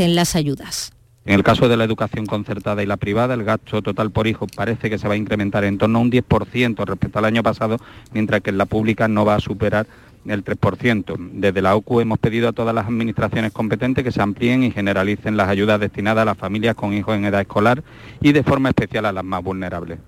en las ayudas. En el caso de la educación concertada y la privada, el gasto total por hijo parece que se va a incrementar en torno a un 10% respecto al año pasado, mientras que en la pública no va a superar el 3%. Desde la OCU hemos pedido a todas las administraciones competentes que se amplíen y generalicen las ayudas destinadas a las familias con hijos en edad escolar y de forma especial a las más vulnerables.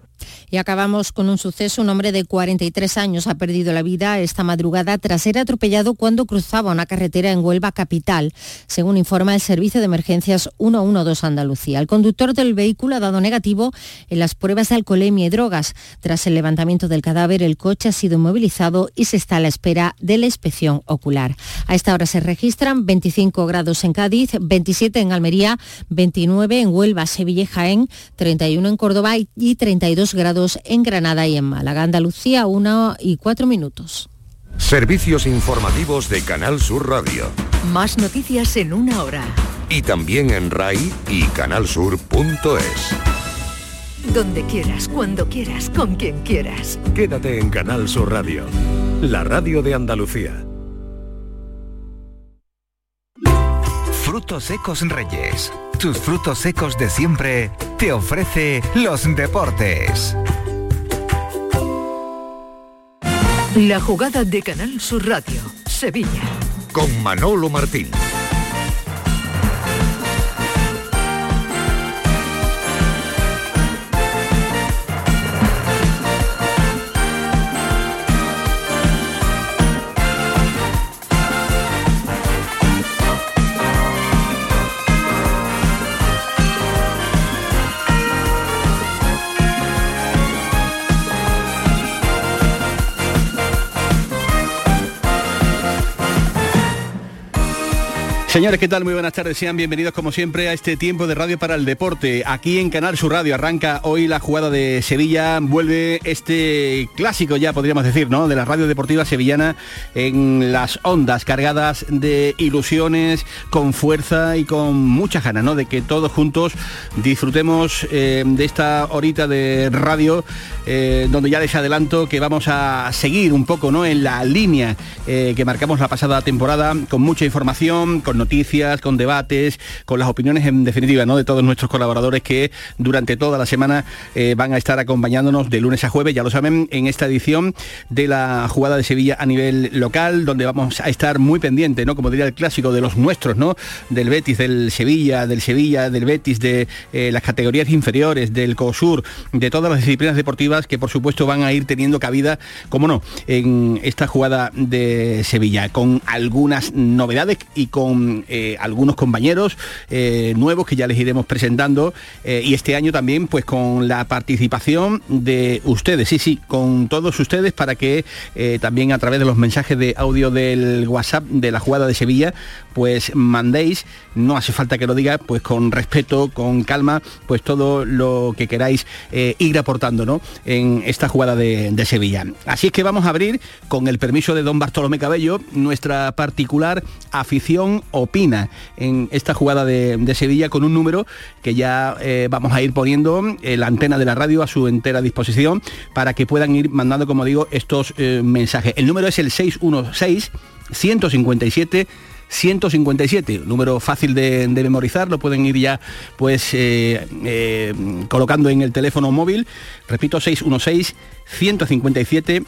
Y acabamos con un suceso. Un hombre de 43 años ha perdido la vida esta madrugada tras ser atropellado cuando cruzaba una carretera en Huelva capital, según informa el Servicio de Emergencias 112 Andalucía. El conductor del vehículo ha dado negativo en las pruebas de alcoholemia y drogas. Tras el levantamiento del cadáver, el coche ha sido inmovilizado y se está a la espera de la inspección ocular. A esta hora se registran 25 grados en Cádiz, 27 en Almería, 29 en Huelva, Sevilla y Jaén, 31 en Córdoba y 32 grados en Granada y en Málaga. Andalucía, 1 y 4 minutos. Servicios informativos de Canal Sur Radio. Más noticias en una hora. Y también en RAI y canalsur.es. Donde quieras, cuando quieras, con quien quieras. Quédate en Canal Sur Radio, la radio de Andalucía. Frutos secos Reyes. Tus frutos secos de siempre te ofrece los deportes. La jugada de Canal Sur Radio, Sevilla. Con Manolo Martín. Señores, ¿qué tal? Muy buenas tardes. Sean bienvenidos como siempre a este tiempo de radio para el deporte. Aquí en Canal Sur Radio arranca hoy la jugada de Sevilla. Vuelve este clásico ya podríamos decir, ¿no? De la radio deportiva sevillana en las ondas cargadas de ilusiones, con fuerza y con mucha ganas, ¿no? De que todos juntos disfrutemos eh, de esta horita de radio eh, donde ya les adelanto que vamos a seguir un poco, ¿no? En la línea eh, que marcamos la pasada temporada con mucha información, con noticias, con debates, con las opiniones en definitiva ¿no? de todos nuestros colaboradores que durante toda la semana eh, van a estar acompañándonos de lunes a jueves, ya lo saben, en esta edición de la jugada de Sevilla a nivel local, donde vamos a estar muy pendientes, ¿no? como diría el clásico, de los nuestros, ¿no? del Betis, del Sevilla, del Sevilla, del Betis, de eh, las categorías inferiores, del COSUR, de todas las disciplinas deportivas que por supuesto van a ir teniendo cabida, como no, en esta jugada de Sevilla, con algunas novedades y con eh, algunos compañeros eh, nuevos que ya les iremos presentando eh, y este año también pues con la participación de ustedes, sí, sí, con todos ustedes para que también a través de los mensajes de audio del WhatsApp de la jugada de Sevilla pues mandéis, no hace falta que lo diga, pues con respeto, con calma, pues todo lo que queráis ir aportando ¿no? en esta jugada de, de Sevilla. Así es que vamos a abrir con el permiso de don Bartolomé Cabello nuestra particular afición opina en esta jugada de, Sevilla con un número que ya eh, vamos a ir poniendo eh, la antena de la radio a su entera disposición para que puedan ir mandando, como digo, estos eh, mensajes. El número es el 616 157 157, número fácil de, memorizar, lo pueden ir ya pues colocando en el teléfono móvil, repito, 616 157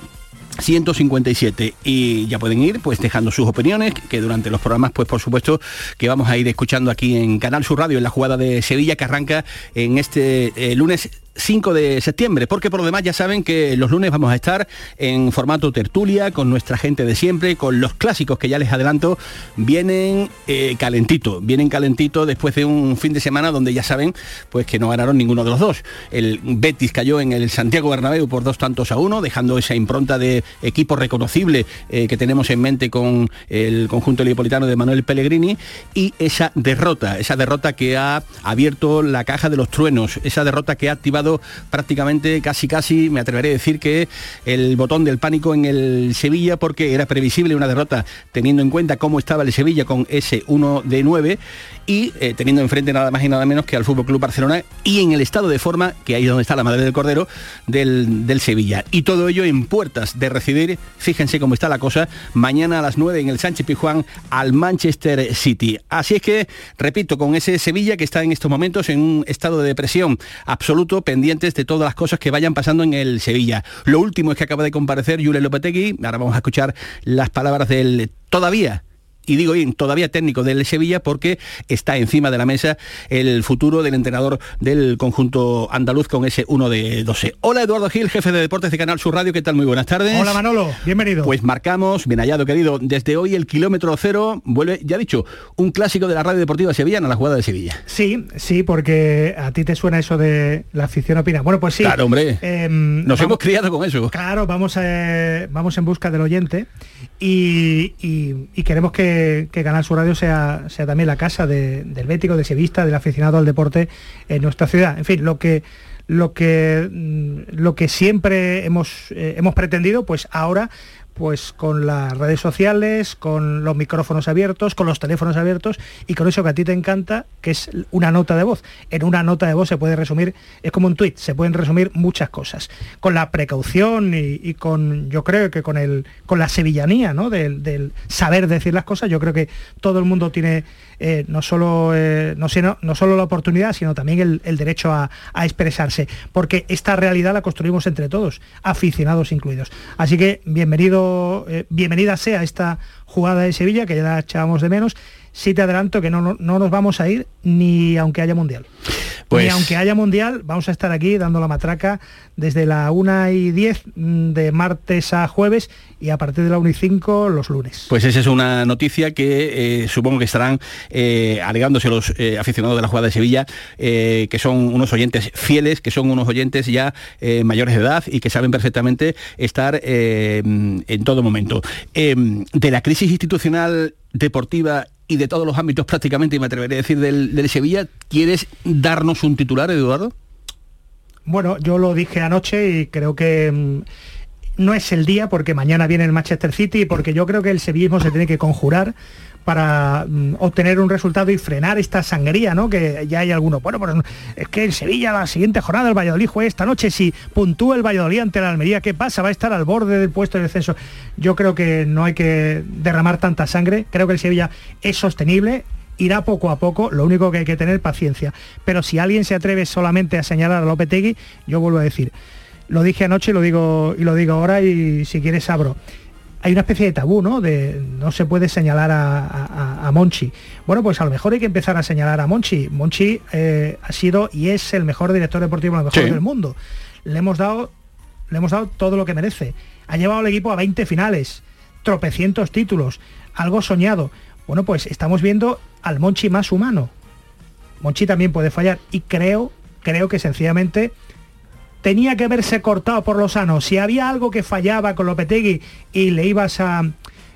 157 y ya pueden ir pues dejando sus opiniones que durante los programas pues por supuesto que vamos a ir escuchando aquí en Canal Sur Radio en la jugada de Sevilla que arranca en este eh, lunes 5 de septiembre, porque por lo demás ya saben que los lunes vamos a estar en formato tertulia con nuestra gente de siempre, con los clásicos que ya les adelanto, vienen eh, calentito, vienen calentito después de un fin de semana donde ya saben pues que no ganaron ninguno de los dos. El Betis cayó en el Santiago Bernabéu por dos tantos a uno, dejando esa impronta de equipo reconocible eh, que tenemos en mente con el conjunto lipolitano de Manuel Pellegrini y esa derrota, esa derrota que ha abierto la caja de los truenos, esa derrota que ha activado prácticamente, casi casi, me atreveré a decir que el botón del pánico en el Sevilla porque era previsible una derrota teniendo en cuenta cómo estaba el Sevilla con ese 1 de 9 y eh, teniendo enfrente nada más y nada menos que al Fútbol Club Barcelona y en el estado de forma, que ahí donde está la madre del cordero, del, del Sevilla. Y todo ello en puertas de recibir, fíjense cómo está la cosa, mañana a las 9 en el Sánchez Pijuán al Manchester City. Así es que, repito, con ese Sevilla que está en estos momentos en un estado de depresión absoluto, pendientes de todas las cosas que vayan pasando en el Sevilla. Lo último es que acaba de comparecer Julio Lopetegui, ahora vamos a escuchar las palabras del todavía y digo bien, todavía técnico del Sevilla porque está encima de la mesa el futuro del entrenador del conjunto andaluz con ese 1 de 12. Hola Eduardo Gil, jefe de deportes de Canal Sur Radio, ¿qué tal? Muy buenas tardes. Hola Manolo, bienvenido. Pues marcamos, bien hallado querido, desde hoy el kilómetro cero vuelve, ya dicho, un clásico de la radio deportiva sevillana, la jugada de Sevilla. Sí, sí, porque a ti te suena eso de la afición opina. Bueno, pues sí. Claro, hombre. Eh, Nos hemos criado con eso. Claro, vamos, a, vamos en busca del oyente y, queremos que que, Canal Sur Radio sea, sea también la casa del bético, de sevista, del aficionado al deporte en nuestra ciudad. En fin, lo que lo que mm, lo que siempre hemos, eh, hemos pretendido, pues ahora pues con las redes sociales, con los micrófonos abiertos, con los teléfonos abiertos y con eso que a ti te encanta, que es una nota de voz. En una nota de voz se puede resumir, es como un tuit, se pueden resumir muchas cosas. Con la precaución y, con, yo creo que con, el, con la sevillanía, ¿no? Del, saber decir las cosas, yo creo que todo el mundo tiene eh, no, solo, eh, no, no, solo la oportunidad, sino también el, derecho a, expresarse, porque esta realidad la construimos entre todos, aficionados incluidos. Así que bienvenido eh, bienvenida sea esta jugada de Sevilla, que ya la echábamos de menos. Sí te adelanto que no, no, nos vamos a ir ni aunque haya mundial. Pues... Ni aunque haya mundial, vamos a estar aquí dando la matraca desde la 1 y 10 mm, de martes a jueves y a partir de la 1 y 5 los lunes. Pues esa es una noticia que eh, supongo que estarán eh, alegándose los eh, aficionados de la jugada de Sevilla, que son unos oyentes fieles, que son unos oyentes ya mayores de edad y que saben perfectamente estar en todo momento. de la crisis institucional deportiva y de todos los ámbitos prácticamente, y me atreveré a decir del, Sevilla, ¿quieres darnos un titular, Eduardo? Bueno, yo lo dije anoche y creo que mm, no es el día porque mañana viene el Manchester City porque yo creo que el sevillismo se tiene que conjurar para mm, obtener un resultado y frenar esta sangría, ¿no? Que ya hay algunos. Bueno, pues es que en Sevilla la siguiente jornada el Valladolid juega esta noche. Si puntúa el Valladolid ante la Almería, ¿qué pasa? Va a estar al borde del puesto de descenso. Yo creo que no hay que derramar tanta sangre. Creo que el Sevilla es sostenible irá poco a poco, lo único que hay que tener paciencia. Pero si alguien se atreve solamente a señalar a Lopetegui, yo vuelvo a decir, lo dije anoche y lo digo, y lo digo ahora y si quieres abro. Hay una especie de tabú, ¿no? De no se puede señalar a, Monchi. Bueno, pues a lo mejor hay que empezar a señalar a Monchi. Monchi eh, ha sido y es el mejor director deportivo, el mejor del mundo. Le hemos dado, le hemos dado todo lo que merece. Ha llevado al equipo a 20 finales, tropecientos títulos, algo soñado. Bueno, pues estamos viendo al Monchi más humano. Monchi también puede fallar y creo, creo que sencillamente tenía que haberse cortado por lo sano. Si había algo que fallaba con Lopetegui y le ibas a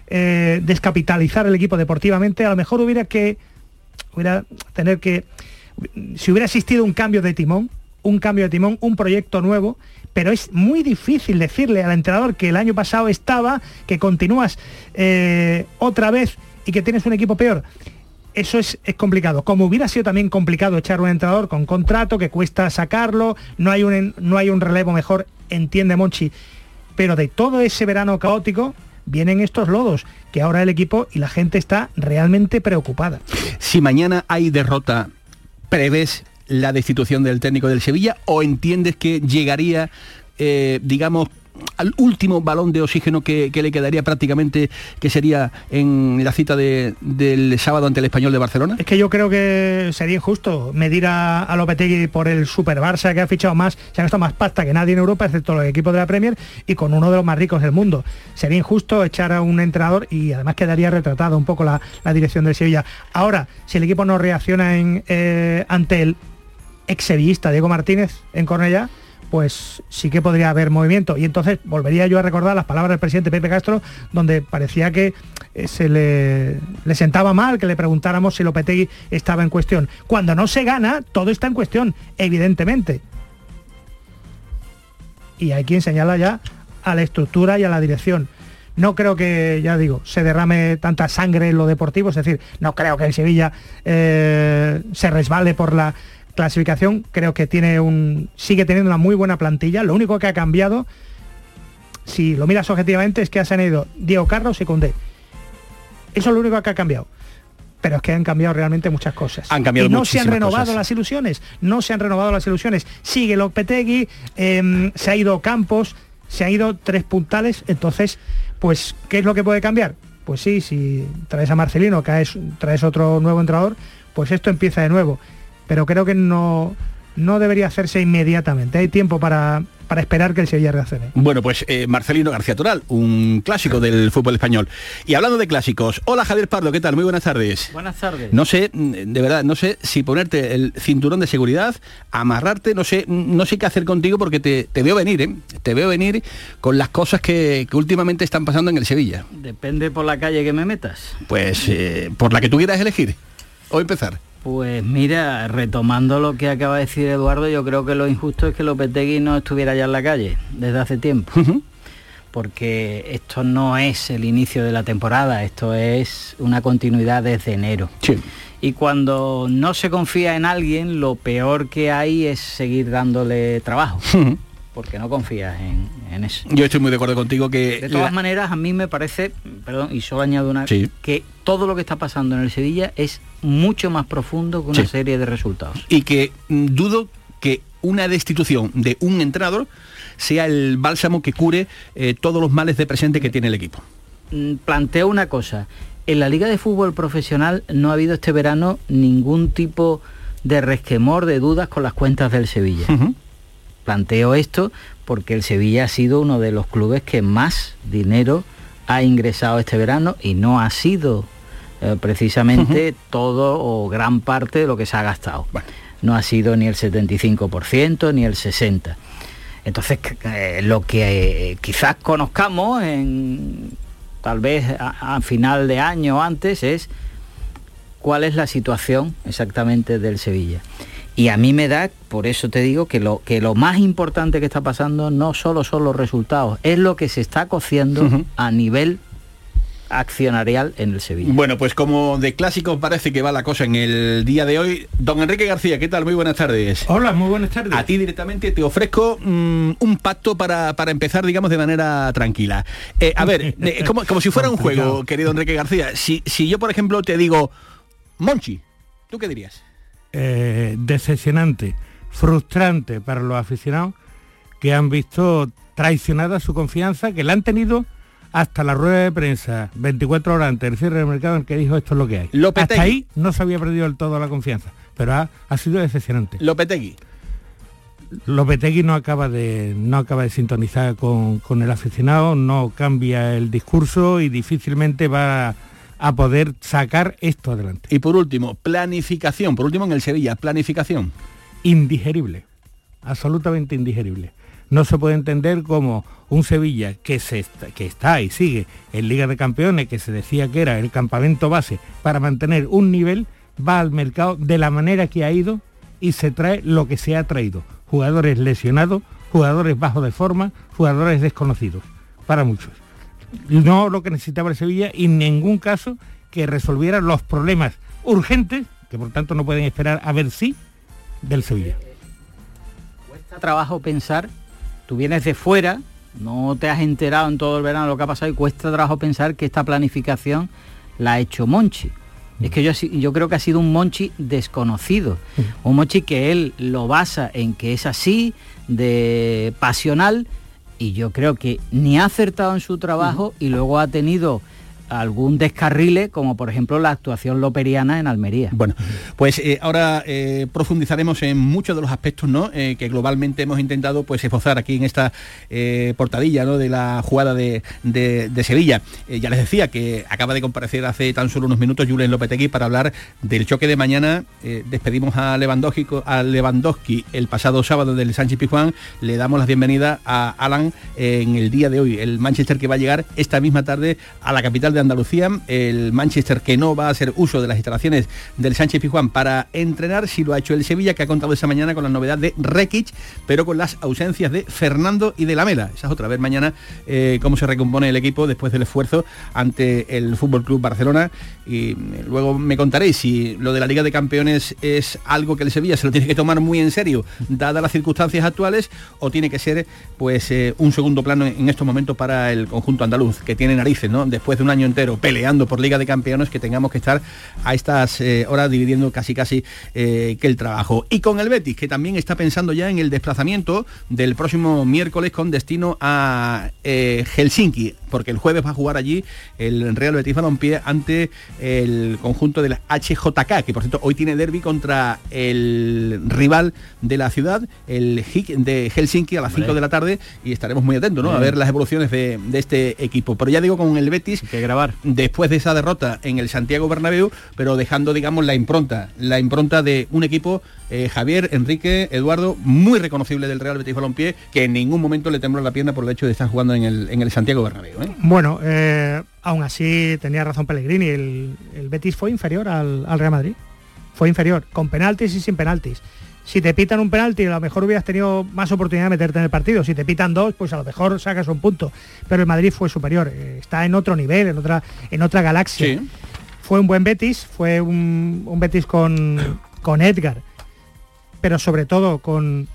eh, descapitalizar el equipo deportivamente, a lo mejor hubiera que hubiera tener que si hubiera existido un cambio de timón, un cambio de timón, un proyecto nuevo, pero es muy difícil decirle al entrenador que el año pasado estaba, que continúas eh, otra vez y que tienes un equipo peor eso es, complicado. Como hubiera sido también complicado echar un entrenador con contrato, que cuesta sacarlo, no hay un, no hay un relevo mejor, entiende Monchi. Pero de todo ese verano caótico, vienen estos lodos, que ahora el equipo y la gente está realmente preocupada. Si mañana hay derrota, ¿prevés la destitución del técnico del Sevilla o entiendes que llegaría, eh, digamos, al último balón de oxígeno que, le quedaría prácticamente, que sería en la cita del sábado ante el Español de Barcelona? Es que yo creo que sería injusto medir a, a Lopetegui por el Super Barça que ha fichado más, se ha gastado más pasta que nadie en Europa, excepto los equipos de la Premier, y con uno de los más ricos del mundo. Sería injusto echar a un entrenador y además quedaría retratado un poco la, dirección del Sevilla. Ahora, si el equipo no reacciona en, eh, ante el ex Diego Martínez en Cornellá, pues sí que podría haber movimiento. Y entonces volvería yo a recordar las palabras del presidente Pepe Castro, donde parecía que eh, se le, sentaba mal que le preguntáramos si Lopetegui estaba en cuestión. Cuando no se gana, todo está en cuestión, evidentemente. y hay quien señala ya a la estructura y a la dirección. No creo que, ya digo, se derrame tanta sangre en lo deportivo, es decir, no creo que el Sevilla eh, se resbale por la clasificación, creo que tiene un, sigue teniendo una muy buena plantilla, lo único que ha cambiado, si lo miras objetivamente, es que se han ido Diego Carlos y Condé. Eso es lo único que ha cambiado pero es que han cambiado realmente muchas cosas. Han cambiado y no se han renovado cosas. las ilusiones, no se han renovado las ilusiones. Sigue Lopetegui, eh, se ha ido Campos, se han ido tres puntales, entonces, pues, ¿qué es lo que puede cambiar? Pues sí, si traes a Marcelino, caes, traes otro nuevo entrenador, pues esto empieza de nuevo. Pero creo que no, no debería hacerse inmediatamente. Hay tiempo para, para esperar que el Sevilla reaccione. Bueno, pues eh, Marcelino García Toral, un clásico del fútbol español. Y hablando de clásicos, hola Javier Pardo, ¿qué tal? Muy buenas tardes. Buenas tardes. No sé, mm, de verdad, no sé si ponerte el cinturón de seguridad, amarrarte, no sé, no sé qué hacer contigo porque te, te veo venir, ¿eh? Te veo venir con las cosas que, que últimamente están pasando en el Sevilla. Depende por la calle que me metas. Pues eh, por la que tú quieras elegir. O empezar. Pues mira, retomando lo que acaba de decir Eduardo, yo creo que lo injusto es que Lopetegui no estuviera ya en la calle desde hace tiempo. Porque esto no es el inicio de la temporada, esto es una continuidad desde enero. Sí. Y cuando no se confía en alguien, lo peor que hay es seguir dándole trabajo. Porque no confías en, en eso. Yo estoy muy de acuerdo contigo que... De todas la- maneras, a mí me parece, perdón, y solo añado una, Sí. que todo lo que está pasando en el Sevilla es mucho más profundo que una Sí. serie de resultados. y que mm, dudo que una destitución de un entrenador sea el bálsamo que cure eh, todos los males de presente que tiene el equipo. Mm, Planteo una cosa, en la Liga de Fútbol Profesional no ha habido este verano ningún tipo de resquemor, de dudas con las cuentas del Sevilla. Planteo esto porque el Sevilla ha sido uno de los clubes que más dinero ha ingresado este verano y no ha sido eh, precisamente todo o gran parte de lo que se ha gastado. No ha sido ni el 75% ni el 60%. Entonces, eh, lo que eh, quizás conozcamos en tal vez a, a final de año o antes es cuál es la situación exactamente del Sevilla. Y a mí me da, por eso te digo, que lo, que lo más importante que está pasando no solo son los resultados, es lo que se está cociendo a nivel accionarial en el Sevilla. Bueno, pues como de clásico parece que va la cosa en el día de hoy. Don Enrique García, ¿qué tal? Muy buenas tardes. Hola, muy buenas tardes. A ti directamente te ofrezco mm, un pacto para, para empezar, digamos, de manera tranquila. Eh, a ver, eh, como, como si fuera un juego, querido Enrique García. Si, si yo, por ejemplo, te digo, Monchi, ¿tú qué dirías? Eh, decepcionante, frustrante para los aficionados que han visto traicionada su confianza, que la han tenido hasta la rueda de prensa 24 horas antes del cierre del mercado en que dijo esto es lo que hay. Lopetegui. Hasta ahí no se había perdido del todo la confianza, pero ha, ha sido decepcionante. Lopetegui. Lopetegui no acaba de no acaba de sintonizar con, con el aficionado, no cambia el discurso y difícilmente va a poder sacar esto adelante. Y por último, planificación. Por último, en el Sevilla, planificación. indigerible, absolutamente indigerible. No se puede entender como un Sevilla que, se está, que está y sigue en Liga de Campeones, que se decía que era el campamento base para mantener un nivel, va al mercado de la manera que ha ido y se trae lo que se ha traído. Jugadores lesionados, jugadores bajos de forma, jugadores desconocidos, para muchos. No lo que necesitaba el Sevilla y en ningún caso que resolviera los problemas urgentes, que por tanto no pueden esperar a ver si, del Sevilla. Cuesta trabajo pensar, tú vienes de fuera, no te has enterado en todo el verano lo que ha pasado y cuesta trabajo pensar que esta planificación la ha hecho Monchi. Es que yo, yo creo que ha sido un Monchi desconocido, un Monchi que él lo basa en que es así, de pasional, y yo creo que ni ha acertado en su trabajo y luego ha tenido algún descarrile, como por ejemplo la actuación loperiana en Almería. Bueno, pues eh, ahora eh, profundizaremos en muchos de los aspectos ¿no? Eh, que globalmente hemos intentado pues esbozar aquí en esta portadilla ¿no? de la jugada de, de- Sevilla. Ya les decía que acaba de comparecer hace tan solo unos minutos Julen Lopetegui para hablar del choque de mañana. Despedimos a Lewandowski, a Lewandowski el pasado sábado del Sánchez Pizjuán. Le damos las bienvenidas a Alan en el día de hoy, el Manchester que va a llegar esta misma tarde a la capital de Andalucía, el Manchester que no va a hacer uso de las instalaciones del Sánchez Pizjuán para entrenar, si lo ha hecho el Sevilla, que ha contado esa mañana con la novedad de Rekic, pero con las ausencias de Fernando y de Lamela. Esa es otra vez mañana eh, cómo se recompone el equipo después del esfuerzo ante el Fútbol Club Barcelona. Y eh, luego me contaréis si lo de la Liga de Campeones es algo que el Sevilla se lo tiene que tomar muy en serio, dadas las circunstancias actuales, o tiene que ser pues eh, un segundo plano en estos momentos para el conjunto andaluz, que tiene narices, ¿no? Después de un año entero peleando por Liga de Campeones, que tengamos que estar a estas horas dividiendo casi casi que el trabajo. Y con el Betis, que también está pensando ya en el desplazamiento del próximo miércoles con destino a eh, Helsinki, porque el jueves va a jugar allí el Real Betis Balompié ante el conjunto del HJK, que por cierto hoy tiene derby contra el rival de la ciudad, el HIC de Helsinki a las 5 de la tarde y estaremos muy atentos ¿no? a ver las evoluciones de, este equipo. Pero ya digo con el Betis que grabar después de esa derrota en el Santiago Bernabéu, pero dejando digamos la impronta, la impronta de un equipo eh, Javier, Enrique, Eduardo, muy reconocible del Real Betis Balompié, que en ningún momento le tembló la pierna por el hecho de estar jugando en el, en el Santiago Bernabéu. ¿Eh? Bueno, eh, aún así tenía razón Pellegrini, el, Betis fue inferior al, Real Madrid, fue inferior, con penaltis y sin penaltis. Si te pitan un penalti, a lo mejor hubieras tenido más oportunidad de meterte en el partido. Si te pitan dos, pues a lo mejor sacas un punto. Pero el Madrid fue superior, está en otro nivel, en otra, en otra galaxia. Fue un buen Betis, fue un, un Betis con, con Edgar, pero sobre todo con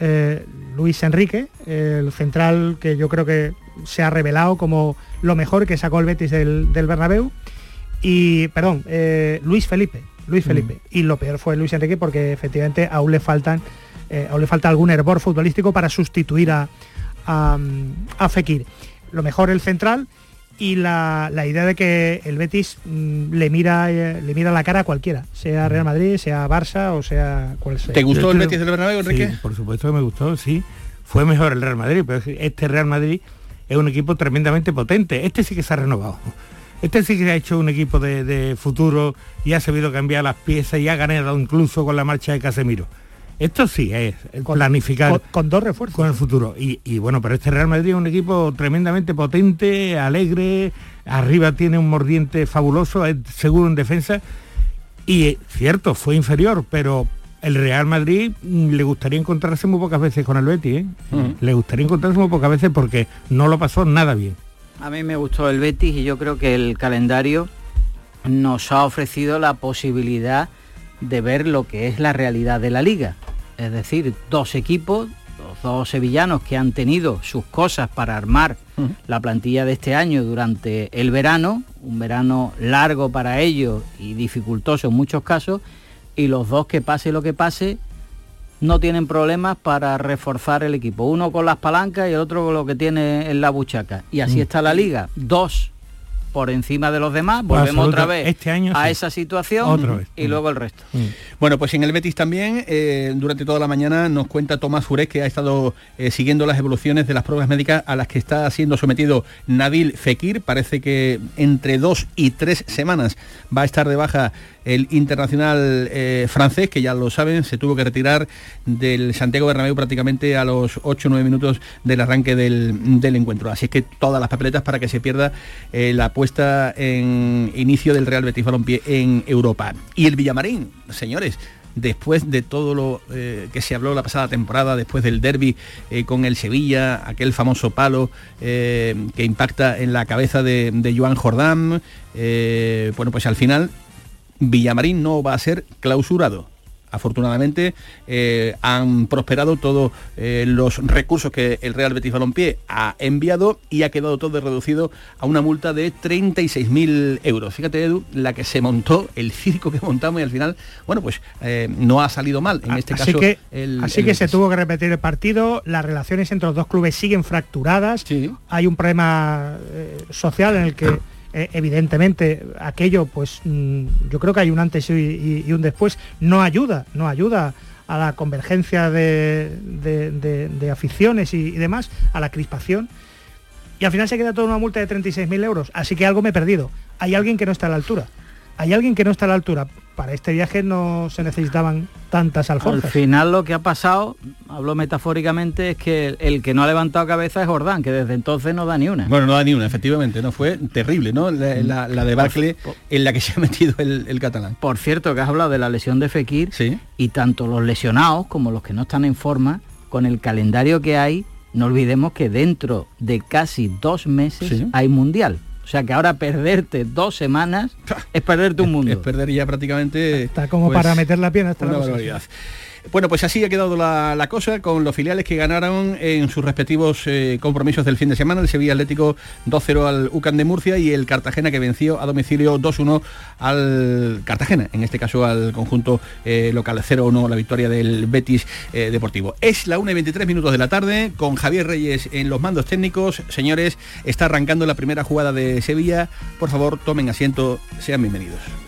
eh, Luis Enrique, el central que yo creo que se ha revelado como lo mejor que sacó el Betis del, del Bernabéu. Y, perdón, eh, Luis Felipe, Luis mm. Felipe. Y lo peor fue Luis Enrique porque efectivamente aún le faltan, eh, aún le falta algún hervor futbolístico para sustituir a, a, a Fekir. Lo mejor el central y la, idea de que el Betis mm, le mira eh, le mira la cara a cualquiera, sea Real Madrid, sea Barça o sea cual sea. ¿Te gustó el Betis del Bernabéu, Enrique? Sí, por supuesto que me gustó, sí. Fue mejor el Real Madrid, pero este Real Madrid es un equipo tremendamente potente. Este sí que se ha renovado. Este sí que ha hecho un equipo de, de futuro y ha sabido cambiar las piezas y ha ganado incluso con la marcha de Casemiro. Esto sí es planificar con, dos refuerzos con el futuro. Y, bueno, pero este Real Madrid es un equipo tremendamente potente, alegre, arriba tiene un mordiente fabuloso, es seguro en defensa. Y cierto, fue inferior, pero el Real Madrid mm, le gustaría encontrarse muy pocas veces con el Betis, ¿eh? Le gustaría encontrarse muy pocas veces porque no lo pasó nada bien. A mí me gustó el Betis y yo creo que el calendario nos ha ofrecido la posibilidad de ver lo que es la realidad de la liga es decir, dos equipos, los dos sevillanos que han tenido sus cosas para armar la plantilla de este año durante el verano, un verano largo para ellos y dificultoso en muchos casos, y los dos que pase lo que pase, no tienen problemas para reforzar el equipo. Uno con las palancas y el otro con lo que tiene en la buchaca. Y así mm. está la liga. Dos por encima de los demás, volvemos otra vez este año, a esa situación y mm. luego el resto. Mm. Bueno, pues en el Betis también, eh, durante toda la mañana nos cuenta Tomás Furés que ha estado eh, siguiendo las evoluciones de las pruebas médicas a las que está siendo sometido Nabil Fekir. Parece que entre dos y tres semanas va a estar de baja el internacional eh, francés, que ya lo saben, se tuvo que retirar del Santiago Bernabéu prácticamente a los 8 o 9 minutos del arranque del, encuentro. Así es que todas las papeletas para que se pierda eh, la puesta en inicio del Real Betis Balompié en Europa. Y el Villamarín, señores, después de todo lo eh, que se habló la pasada temporada, después del derby con el Sevilla, aquel famoso palo que impacta en la cabeza de, de Joan Jordán, bueno, pues al final Villamarín no va a ser clausurado. Afortunadamente eh, han prosperado todos eh, los recursos que el Real Betis Balompié ha enviado y ha quedado todo reducido a una multa de 36.000 euros. Fíjate Edu, la que se montó, el circo que montamos y al final, bueno, pues eh, no ha salido mal. En este así caso, que, así que se tuvo que repetir el partido, las relaciones entre los dos clubes siguen fracturadas, hay un problema social en el que eh, evidentemente aquello, pues mm, yo creo que hay un antes y, un después, no ayuda, no ayuda a la convergencia de, aficiones y, demás, a la crispación. Y al final se queda toda una multa de 36.000 euros. Así que algo me he perdido. Hay alguien que no está a la altura. ¿Hay alguien que no está a la altura? Para este viaje no se necesitaban tantas alforjas. Al final lo que ha pasado, hablo metafóricamente, es que el, el que no ha levantado cabeza es Jordán, que desde entonces no da ni una. Bueno, no da ni una, efectivamente, ¿no? Fue terrible, ¿no? La, la, la debacle en la que se ha metido el, el catalán. Por cierto, que has hablado de la lesión de Fekir Sí. y tanto los lesionados como los que no están en forma, con el calendario que hay, no olvidemos que dentro de casi dos meses Sí. hay mundial. O sea que ahora perderte dos semanas es perderte un mundo. Es perder ya prácticamente... Está como pues, para meter la pierna hasta la cosa. Bueno, pues así ha quedado la, la cosa con los filiales que ganaron en sus respectivos eh, compromisos del fin de semana. El Sevilla Atlético 2-0 al UCAN de Murcia y el Cartagena que venció a domicilio 2-1 al Cartagena, en este caso al conjunto eh, local 0-1 la victoria del Betis eh, Deportivo. Es la 1 y 23 minutos de la tarde con Javier Reyes en los mandos técnicos. Señores, está arrancando la primera jugada de Sevilla. Por favor, tomen asiento, sean bienvenidos.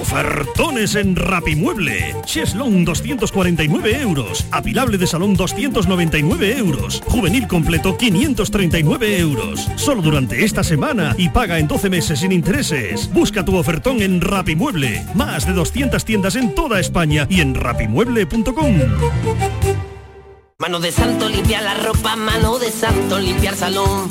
Ofertones en Rapimueble. Cheslon 249 euros. Apilable de salón 299 euros. Juvenil completo 539 euros. Solo durante esta semana y paga en 12 meses sin intereses. Busca tu ofertón en Rapimueble. Más de 200 tiendas en toda España y en rapimueble.com. Mano de santo limpia la ropa, mano de santo limpiar salón,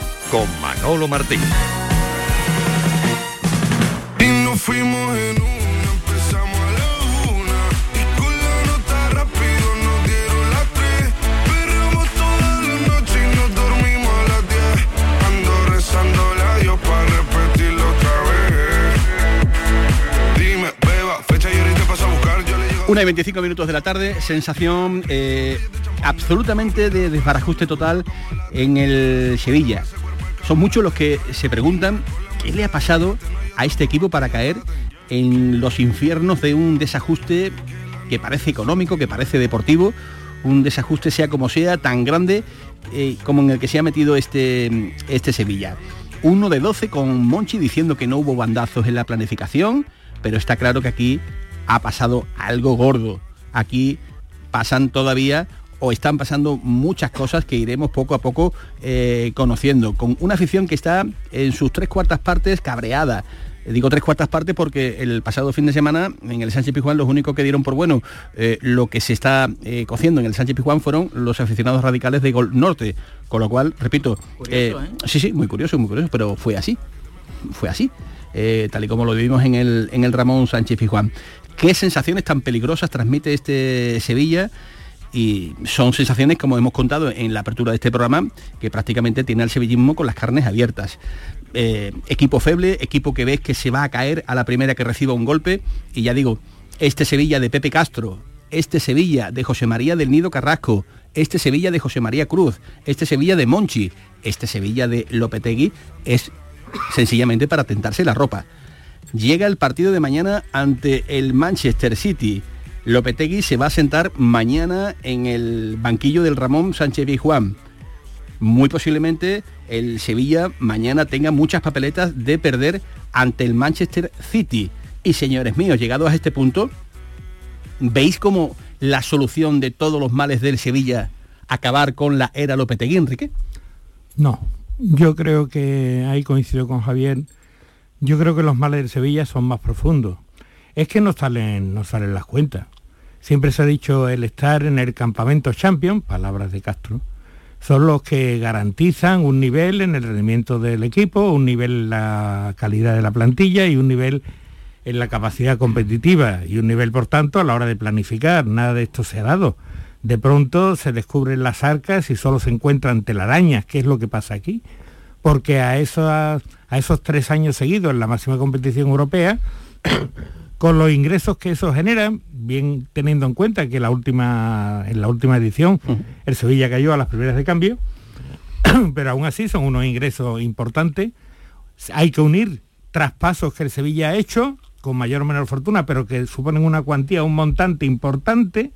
con Manolo Martín. Y nos fuimos en una, empezamos a la una. Y con la nota rápido nos dieron las tres. Perramos toda la noche y nos dormimos a las diez. Ando rezándole a Dios para repetirlo otra vez. Dime, beba, fecha y ahorita paso a buscar. Yo le llego Una y 25 minutos de la tarde, sensación eh, absolutamente de desbarajuste total en el Sevilla. Son muchos los que se preguntan qué le ha pasado a este equipo para caer en los infiernos de un desajuste que parece económico, que parece deportivo, un desajuste sea como sea, tan grande eh, como en el que se ha metido este, este Sevilla. Uno de 12 con Monchi diciendo que no hubo bandazos en la planificación, pero está claro que aquí ha pasado algo gordo. Aquí pasan todavía o están pasando muchas cosas que iremos poco a poco eh, conociendo, con una afición que está en sus tres cuartas partes cabreada. Digo tres cuartas partes porque el pasado fin de semana en el Sánchez Pizjuán los únicos que dieron por bueno eh, lo que se está eh, cociendo en el Sánchez Pizjuán fueron los aficionados radicales de Gol Norte. Con lo cual, repito, Curioso, sí, sí, muy curioso, muy curioso, pero fue así. Fue así. tal y como lo vivimos en el, en el Ramón Sánchez Pizjuán. ¿Qué sensaciones tan peligrosas transmite este Sevilla? Y son sensaciones como hemos contado en la apertura de este programa que prácticamente tiene al sevillismo con las carnes abiertas. Eh, equipo feble equipo que ves que se va a caer a la primera que reciba un golpe y ya digo este Sevilla de Pepe Castro este Sevilla de José María del Nido Carrasco este Sevilla de José María Cruz este Sevilla de Monchi este Sevilla de Lopetegui es sencillamente para tentarse la ropa. Llega el partido de mañana ante el Manchester City Lopetegui se va a sentar mañana en el banquillo del Ramón Sánchez Pizjuán. Muy posiblemente el Sevilla mañana tenga muchas papeletas de perder ante el Manchester City. Y señores míos, llegados a este punto, ¿veis como la solución de todos los males del Sevilla acabar con la era Lopetegui, Enrique? No, yo creo que ahí coincido con Javier. Yo creo que los males del Sevilla son más profundos. Es que no salen, no salen las cuentas. Siempre se ha dicho el estar en el campamento champion, palabras de Castro, son los que garantizan un nivel en el rendimiento del equipo, un nivel en la calidad de la plantilla y un nivel en la capacidad competitiva y un nivel, por tanto, a la hora de planificar. Nada de esto se ha dado. De pronto se descubren las arcas y solo se encuentran telarañas. ¿Qué es lo que pasa aquí? Porque a esos tres años seguidos en la máxima competición europea, con los ingresos que eso genera, bien teniendo en cuenta que la última, en la última edición el Sevilla cayó a las primeras de cambio, pero aún así son unos ingresos importantes. Hay que unir traspasos que el Sevilla ha hecho, con mayor o menor fortuna, pero que suponen una cuantía, un montante importante,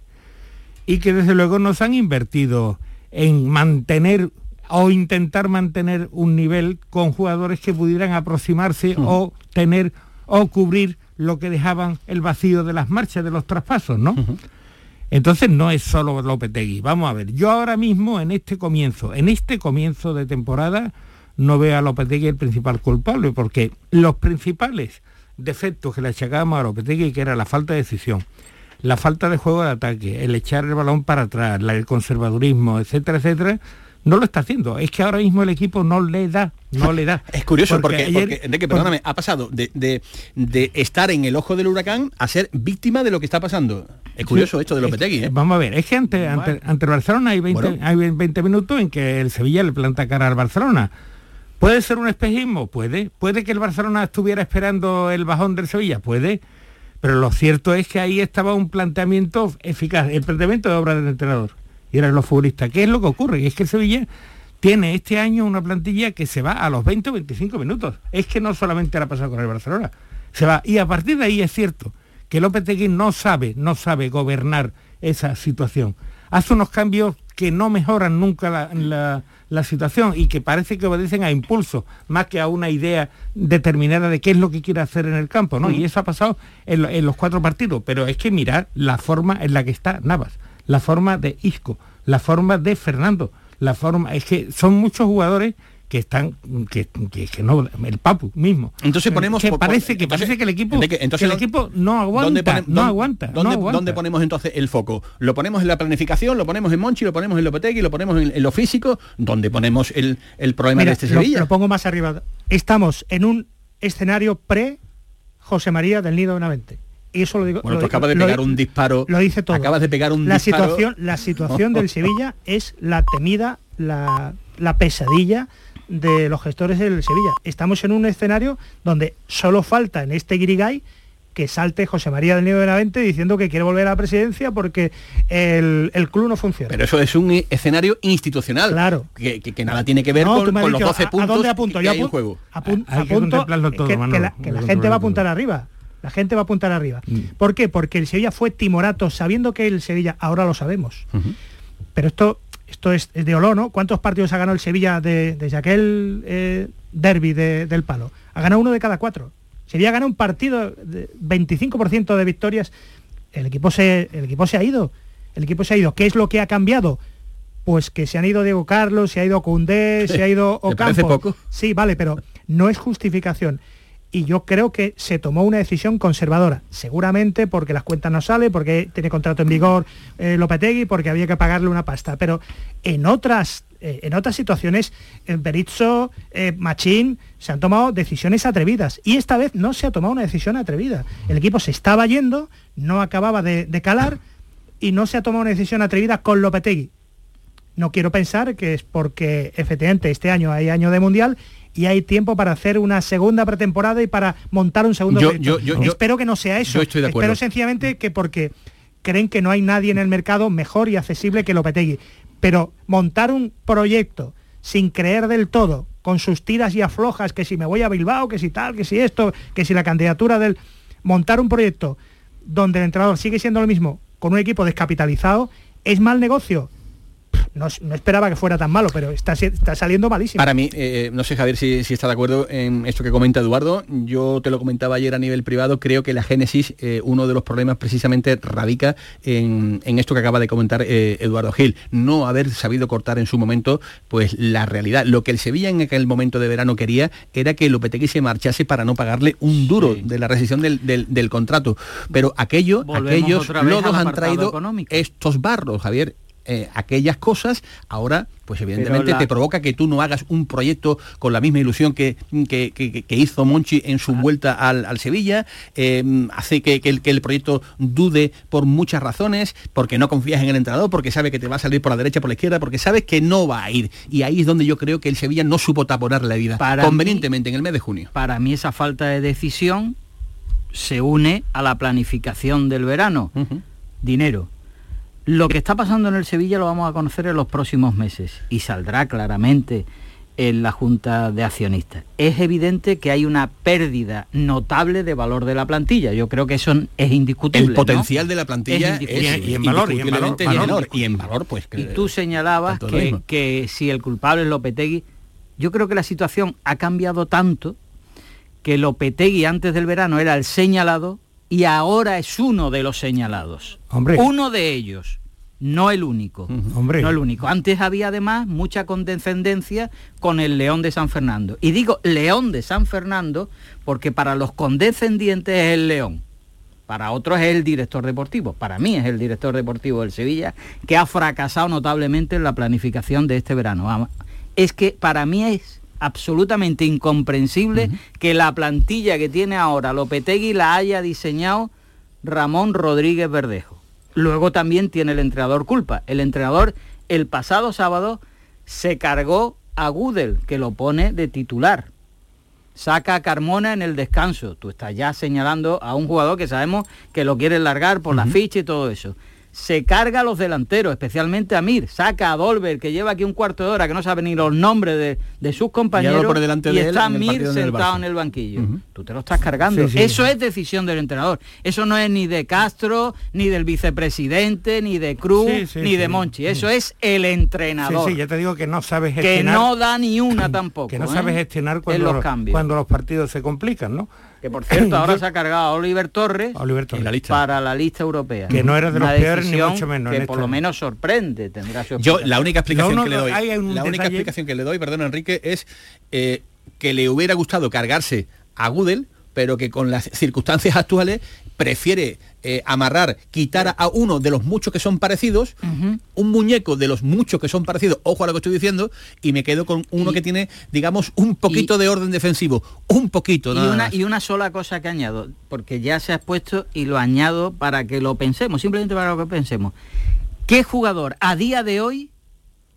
y que desde luego nos han invertido en mantener o intentar mantener un nivel con jugadores que pudieran aproximarse o tener o cubrir lo que dejaban el vacío de las marchas de los traspasos, ¿no? Entonces no es solo Lopetegui. Vamos a ver, yo ahora mismo en este comienzo, en este comienzo de temporada, no veo a Lopetegui el principal culpable, porque los principales defectos que le achacábamos a Lopetegui, que era la falta de decisión, la falta de juego de ataque, el echar el balón para atrás, el conservadurismo, etcétera, etcétera, no lo está haciendo. Es que ahora mismo el equipo no le da, no le da. Es curioso porque, ayer- porque, Enrique, perdóname, ha pasado de, de- de estar en el ojo del huracán a ser víctima de lo que está pasando. Es curioso Sí, esto de Lopetegui, ¿eh? Vamos a ver, es que ante, ante, ante el Barcelona hay 20, Bueno. hay 20 minutos en que el Sevilla le planta cara al Barcelona. ¿Puede ser un espejismo? Puede. ¿Puede que el Barcelona estuviera esperando el bajón del Sevilla? Puede. Pero lo cierto es que ahí estaba un planteamiento eficaz, el planteamiento de obra del entrenador. Y eran los futbolistas. ¿Qué es lo que ocurre? Y es que el Sevilla tiene este año una plantilla que se va a los 20 o 25 minutos. Es que no solamente la ha pasado con el Barcelona. Se va. Y a partir de ahí es cierto que Lopetegui no sabe, no sabe gobernar esa situación. Hace unos cambios que no mejoran nunca la, la- la situación y que parece que obedecen a impulso más que a una idea determinada de qué es lo que quiere hacer en el campo, ¿no? Y eso ha pasado en, en los cuatro partidos, pero es que mirar la forma en la que está Navas, la forma de Isco, la forma de Fernando, la forma, es que son muchos jugadores que están, que, que- que no, el Papu mismo. Entonces ponemos que parece que entonces, parece que el equipo, entonces que el ¿dó- equipo no aguanta, ¿dónde pone- no aguanta, ¿dónde, no aguanta. dónde ponemos entonces el foco? ¿Lo ponemos en la planificación? ¿Lo ponemos en Monchi? ¿Lo ponemos en Lopetegui? ¿Lo ponemos en, en lo físico? ¿Dónde ponemos el, el problema Mira, de este lo- Sevilla? Lo, pongo más arriba. Estamos en un escenario pre José María del Nido Benavente. Y eso lo digo. Bueno, lo tú acabas de lo- pegar un disparo. Lo dice todo. Acabas de pegar un la disparo. situación, la situación del Sevilla es la temida, la, la pesadilla de los gestores del Sevilla. Estamos en un escenario donde solo falta en este Grigay que salte José María del Nido Benavente diciendo que quiere volver a la presidencia porque el, el club no funciona. Pero eso es un e- escenario institucional. Claro. Que, que- que nada tiene que ver No, con, los dicho, 12 ¿a- ¿A puntos dónde apunto? que Yo hay en juego. Hay que apunto contemplarlo todo, que, que Manolo, la, que gente va a apuntar arriba. La gente va a apuntar arriba. ¿Por qué? Porque el Sevilla fue timorato, sabiendo que el Sevilla, ahora lo sabemos. Pero esto, esto es, es de olor, ¿no? ¿Cuántos partidos ha ganado el Sevilla de- desde aquel eh, derby de- del palo? Ha ganado uno de cada cuatro. Sevilla gana un partido, de 25% de victorias. El equipo, se, el equipo se ha ido. El equipo se ha ido. ¿Qué es lo que ha cambiado? Pues que se han ido Diego Carlos, se ha ido Cundé, se ha ido ¿Te parece Ocampo. poco? Sí, vale, pero no es justificación. Y yo creo que se tomó una decisión conservadora, seguramente porque las cuentas no salen, porque tiene contrato en vigor eh, Lopetegui, porque había que pagarle una pasta. Pero en otras, eh, en otras situaciones, eh, Berizzo, eh, Machín, se han tomado decisiones atrevidas. Y esta vez no se ha tomado una decisión atrevida. El equipo se estaba yendo, no acababa de, calar y no se ha tomado una decisión atrevida con Lopetegui. No quiero pensar que es porque efectivamente este año hay año de mundial y hay tiempo para hacer una segunda pretemporada y para montar un segundo Yo- proyecto. yo- yo- yo- Espero que no sea eso. yo estoy de acuerdo. Espero sencillamente que porque creen que no hay nadie en el mercado mejor y accesible que Lopetegui. Pero montar un proyecto sin creer del todo, con sus tiras y aflojas, que si me voy a Bilbao, que si tal, que si esto, que si la candidatura del... Montar un proyecto donde el entrenador sigue siendo lo mismo, con un equipo descapitalizado, ¿es mal negocio? No, no esperaba que fuera tan malo, pero está, saliendo malísimo. Para mí, eh, no sé Javier si, si está de acuerdo en esto que comenta Eduardo, yo te lo comentaba ayer a nivel privado, creo que la génesis, eh, uno de los problemas precisamente radica en, en esto que acaba de comentar eh, Eduardo Gil, no haber sabido cortar en su momento pues la realidad. Lo que el Sevilla en aquel momento de verano quería era que Lopetegui se marchase para no pagarle un duro de la rescisión del, del- del contrato. Pero aquello, Volvemos aquellos lodos han traído económico. estos barros, Javier. Eh, aquellas cosas, ahora pues evidentemente la- te provoca que tú no hagas un proyecto con la misma ilusión que, que- que- que hizo Monchi en su vuelta al, al Sevilla, eh, hace que, el, que el proyecto dude por muchas razones, porque no confías en el entrenador, porque sabe que te va a salir por la derecha, por la izquierda, porque sabes que no va a ir. Y ahí es donde yo creo que el Sevilla no supo taponar la vida Para convenientemente en el mes de junio. Para mí esa falta de decisión se une a la planificación del verano. Dinero. Lo que está pasando en el Sevilla lo vamos a conocer en los próximos meses y saldrá claramente en la Junta de Accionistas. Es evidente que hay una pérdida notable de valor de la plantilla. Yo creo que eso es indiscutible. El ¿no? potencial de la plantilla Es y en valor, y en valor, y en valor, y en valor, pues. Y tú señalabas que, que si el culpable es Lopetegui, yo creo que la situación ha cambiado tanto que Lopetegui antes del verano era el señalado y ahora es uno de los señalados. Hombre. Uno de ellos, no el único. Hombre. No el único. Antes había además mucha condescendencia con el León de San Fernando. Y digo León de San Fernando porque para los condescendientes es el León. Para otros es el director deportivo. Para mí es el director deportivo del Sevilla que ha fracasado notablemente en la planificación de este verano. Es que para mí es absolutamente incomprensible que la plantilla que tiene ahora Lopetegui la haya diseñado Ramón Rodríguez Verdejo. Luego también tiene el entrenador culpa. El entrenador el pasado sábado se cargó a Gudel, que lo pone de titular. Saca a Carmona en el descanso. Tú estás ya señalando a un jugador que sabemos que lo quiere largar por la ficha y todo eso. Se carga a los delanteros, especialmente a Mir. Saca a Dolber, que lleva aquí un cuarto de hora, que no sabe ni los nombres de, de sus compañeros. por delante y de él está el Mir sentado en el banquillo. Tú te lo estás cargando. Sí, sí. Eso es decisión del entrenador. Eso no es ni de Castro, ni del vicepresidente, ni de Cruz, ni de Monchi. Eso es el entrenador. sí, ya te digo que no sabes que gestionar. no da ni una tampoco. que no ¿eh? sabes gestionar en cuando, los cambios. cuando los partidos se complican, ¿no? Que por cierto, ahora se ha cargado a Oliver Torres Oliver Torres. En la lista. para la lista europea. Que no era de los peores ni mucho menos Que en por esta- lo menos sorprende, tendrá su Yo la única explicación No, no, que le doy, hay un la única explicación que le doy, perdón Enrique, es eh, que le hubiera gustado cargarse a Gudel, pero que con las circunstancias actuales prefiere eh, amarrar, quitar a uno de los muchos que son parecidos, un muñeco de los muchos que son parecidos, ojo a lo que estoy diciendo, y me quedo con uno que tiene, digamos, un poquito de orden defensivo, un poquito. Y una, más. y una sola cosa que añado, porque ya se ha expuesto y lo añado para que lo pensemos, simplemente para que pensemos. ¿Qué jugador a día de hoy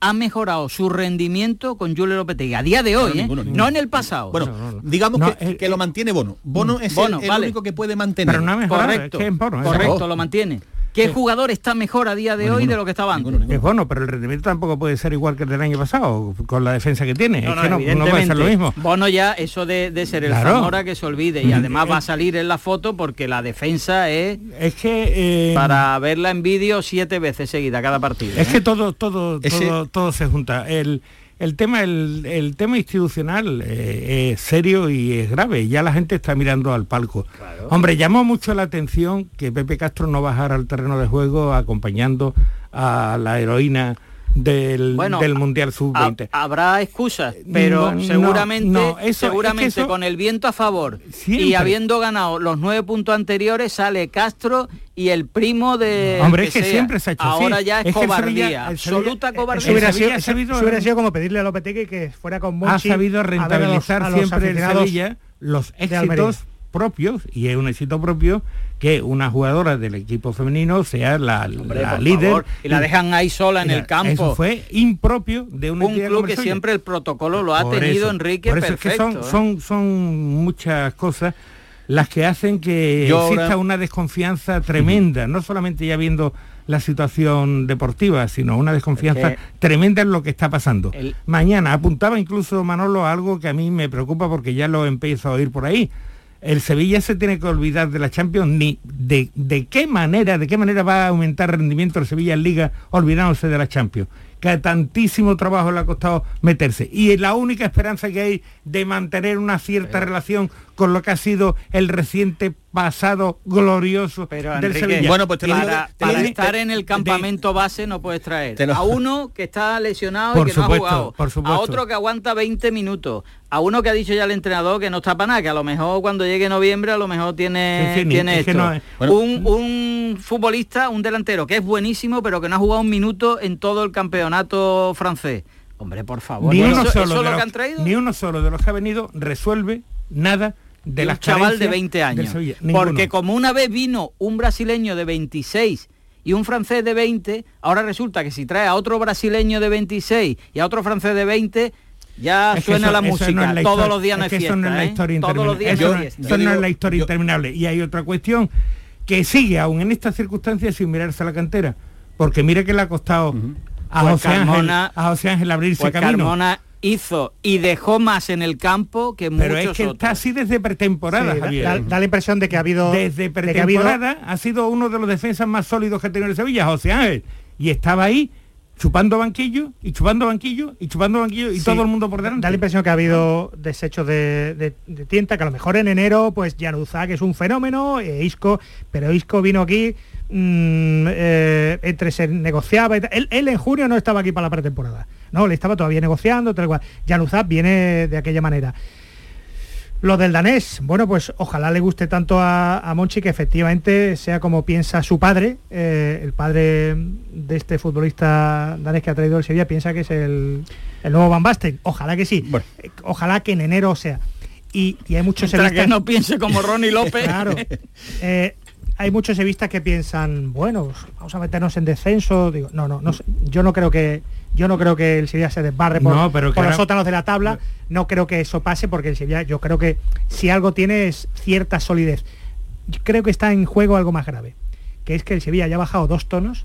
ha mejorado su rendimiento con Julio Lopetegui? A día de hoy, No, ¿eh? ninguno, no ninguno. en el pasado. Bueno, digamos No, que, el- que lo mantiene Bono. Bono es el- Bono, el, vale. único que puede mantener. Pero no ha mejorado, correcto, es que es Bono, es correcto, lo mantiene. ¿Qué jugador está mejor a día de No, hoy ninguno, de lo que estaba antes? ninguno, Es bueno, pero el rendimiento tampoco puede ser igual que el del año pasado, con la defensa que tiene. No, es no, que no, no puede ser lo mismo. Bono ya, eso de, de ser el Claro. Zamora que se olvide. Y además va a salir en la foto porque la defensa es Es que... eh, para verla en vídeo siete veces seguida cada partido. Es ¿eh? que todo, todo, Ese- todo, todo se junta. El, el tema, el, el tema institucional eh, es serio y es grave. Ya la gente está mirando al palco. Hombre, llamó mucho la atención que Pepe Castro no bajara al terreno de juego acompañando a la heroína del, Bueno, del Mundial Ha- Sub-20. habrá excusas, pero No, seguramente, no, eso- seguramente es que eso- con el viento a favor y habiendo ganado los nueve puntos anteriores sale Castro y el primo de Hombre, el es que sea. siempre se ha hecho así. Ahora ya es, que cobardía, Sevilla- el Sevilla- absoluta cobardía. Eso hubiera, sido, Sevilla ha eso- sabido- eso hubiera sido como pedirle a Lopetegui que fuera con ha Monchi sabido a ver a los- rentabilizar a los siempre el aficionados Sevilla los éxitos propios y es un éxito propio que una jugadora del equipo femenino sea la, Hombre, la por líder favor, y la dejan ahí sola en el campo. Eso fue impropio de una un club que siempre el protocolo lo ha Por tenido eso, Enrique por eso es que perfecto. son, ¿eh? son, son muchas cosas las que hacen que Yo exista ahora- una desconfianza tremenda, no solamente ya viendo la situación deportiva, sino una desconfianza Es que- tremenda en lo que está pasando. El- Mañana apuntaba incluso Manolo a algo que a mí me preocupa porque ya lo empiezo a oír por ahí. El Sevilla se tiene que olvidar de la Champions ni de, de qué manera, de qué manera va a aumentar el rendimiento el Sevilla en Liga olvidándose de la Champions. Que tantísimo trabajo le ha costado meterse. Y la única esperanza que hay de mantener una cierta relación con lo que ha sido el reciente pasado glorioso Pero, del Enrique, Sevilla. Bueno, pues te para, estar te- en el campamento base no puedes traer a uno que está lesionado Por y que no ha jugado, por supuesto. a otro que aguanta 20 minutos, a uno que ha dicho ya el entrenador que no está para nada, que a lo mejor cuando llegue noviembre a lo mejor tiene, Sí, sí, ni- tiene esto. no es- Bueno. un, un futbolista, un delantero que es buenísimo pero que no ha jugado un minuto en todo el campeonato francés. Hombre, por favor. ni, ¿eso, uno eso solo es de lo los, que han traído? ni uno solo de los que ha venido resuelve nada de de las un chaval de carencias 20 del años. Sevilla. Porque como una vez vino un brasileño de 26 y un francés de 20, ahora resulta que si trae a otro brasileño de 26 y a otro francés de 20, ya Es suena eso- la música. no es la Todos los días no es hay que eso no es la fiesta, ¿eh? historia interminable. no Eso, fiesta. no es la historia yo- interminable. Y hay otra cuestión que sigue aún en estas circunstancias sin mirarse a la cantera. Porque mire que le ha costado a, José Ángel, a José Ángel abrirse camino. Carmona hizo y dejó más en el campo que Pero muchos es que otros. está así desde pretemporada, Sí, da, Javier. da- da la impresión de que ha habido desde de que ha habido- pretemporada ha sido uno de los defensas más sólidos que ha tenido el Sevilla, José Ángel. Y estaba ahí chupando banquillo y chupando banquillo y chupando banquillo y Sí, todo el mundo por delante. Da la impresión que ha habido desechos de, de, de tienta, que a lo mejor en enero, pues Januzak es un fenómeno, eh, Isco, pero Isco vino aquí, mm, eh, entre se negociaba, y tal. él, él en junio no estaba aquí para la pretemporada, no, le estaba todavía negociando, tal cual. Januzak viene de aquella manera. Lo del danés, bueno, pues ojalá le guste tanto a, a Monchi que efectivamente sea como piensa su padre, eh, el padre de este futbolista danés que ha traído el Sevilla, piensa que es el, el nuevo Van Basten. Ojalá que sí. Ojalá que en enero sea. Y, y hay muchos Mientras que no piense como Ronnie López. claro. Eh, hay muchos sevistas que piensan, bueno, vamos a meternos en descenso. Digo, no, no, no yo no creo que yo no creo que el Sevilla se desbarre por, No, pero por los sótanos de la tabla. No creo que eso pase porque el Sevilla, yo creo que si algo tiene es cierta solidez. Yo creo que está en juego algo más grave, que es que el Sevilla ya ha bajado dos tonos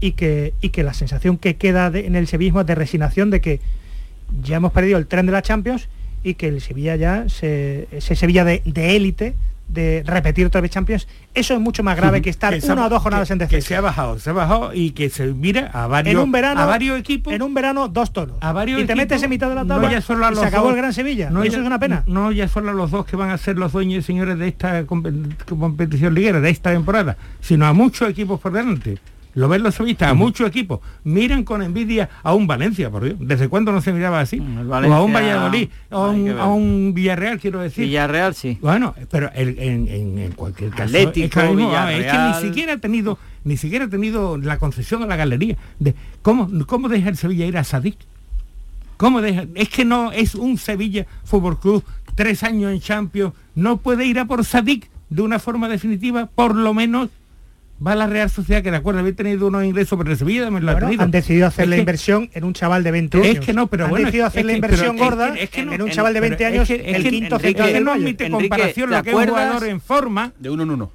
y que, y que la sensación que queda de- en el sevillismo es de resignación de que ya hemos perdido el tren de la Champions y que el Sevilla ya, se, ese Sevilla de élite, de repetir otra vez Champions, eso es mucho más grave que estar Que ha- una o dos jornadas que- en Que descenso. se ha bajado, se ha bajado y que se mira a varios, en un verano, a varios equipos. En un verano, dos tonos. a varios y te equipos, metes en mitad de la no tabla ya solo a y los se acabó dos, el Gran Sevilla. no eso ya- es una pena. No ya solo a los dos que van a ser los dueños y señores de esta compe- competición liguera, de esta temporada, sino a muchos equipos por delante. Lo ven los sevillistas, a muchos equipos. Miran con envidia a un Valencia, por Dios. ¿Desde cuándo no se miraba así? el o a un Valladolid, o un, a un Villarreal, quiero decir. Villarreal sí. Bueno, pero el- en, en- en cualquier caso Atlético, es que, es ni siquiera ha tenido ni siquiera ha tenido la concesión a la galería de cómo cómo deja el Sevilla ir a Sadik. ¿Cómo deja? Es que no es un Sevilla Fútbol Club tres años en Champions, no puede ir a por Sadik de una forma definitiva, por lo menos va a la Real Sociedad que de acuerdo haber tenido unos ingresos, pero Sevilla también lo ha tenido. han decidido hacer Es la que- inversión en un chaval de 20 años. es que no, pero han bueno, decidido es hacer la que- inversión es- gorda es que no- en un chaval de pero 20 es años, que- es el quinto Enrique, que no admite Enrique, comparación ¿te lo que es un jugador en forma. De uno en uno.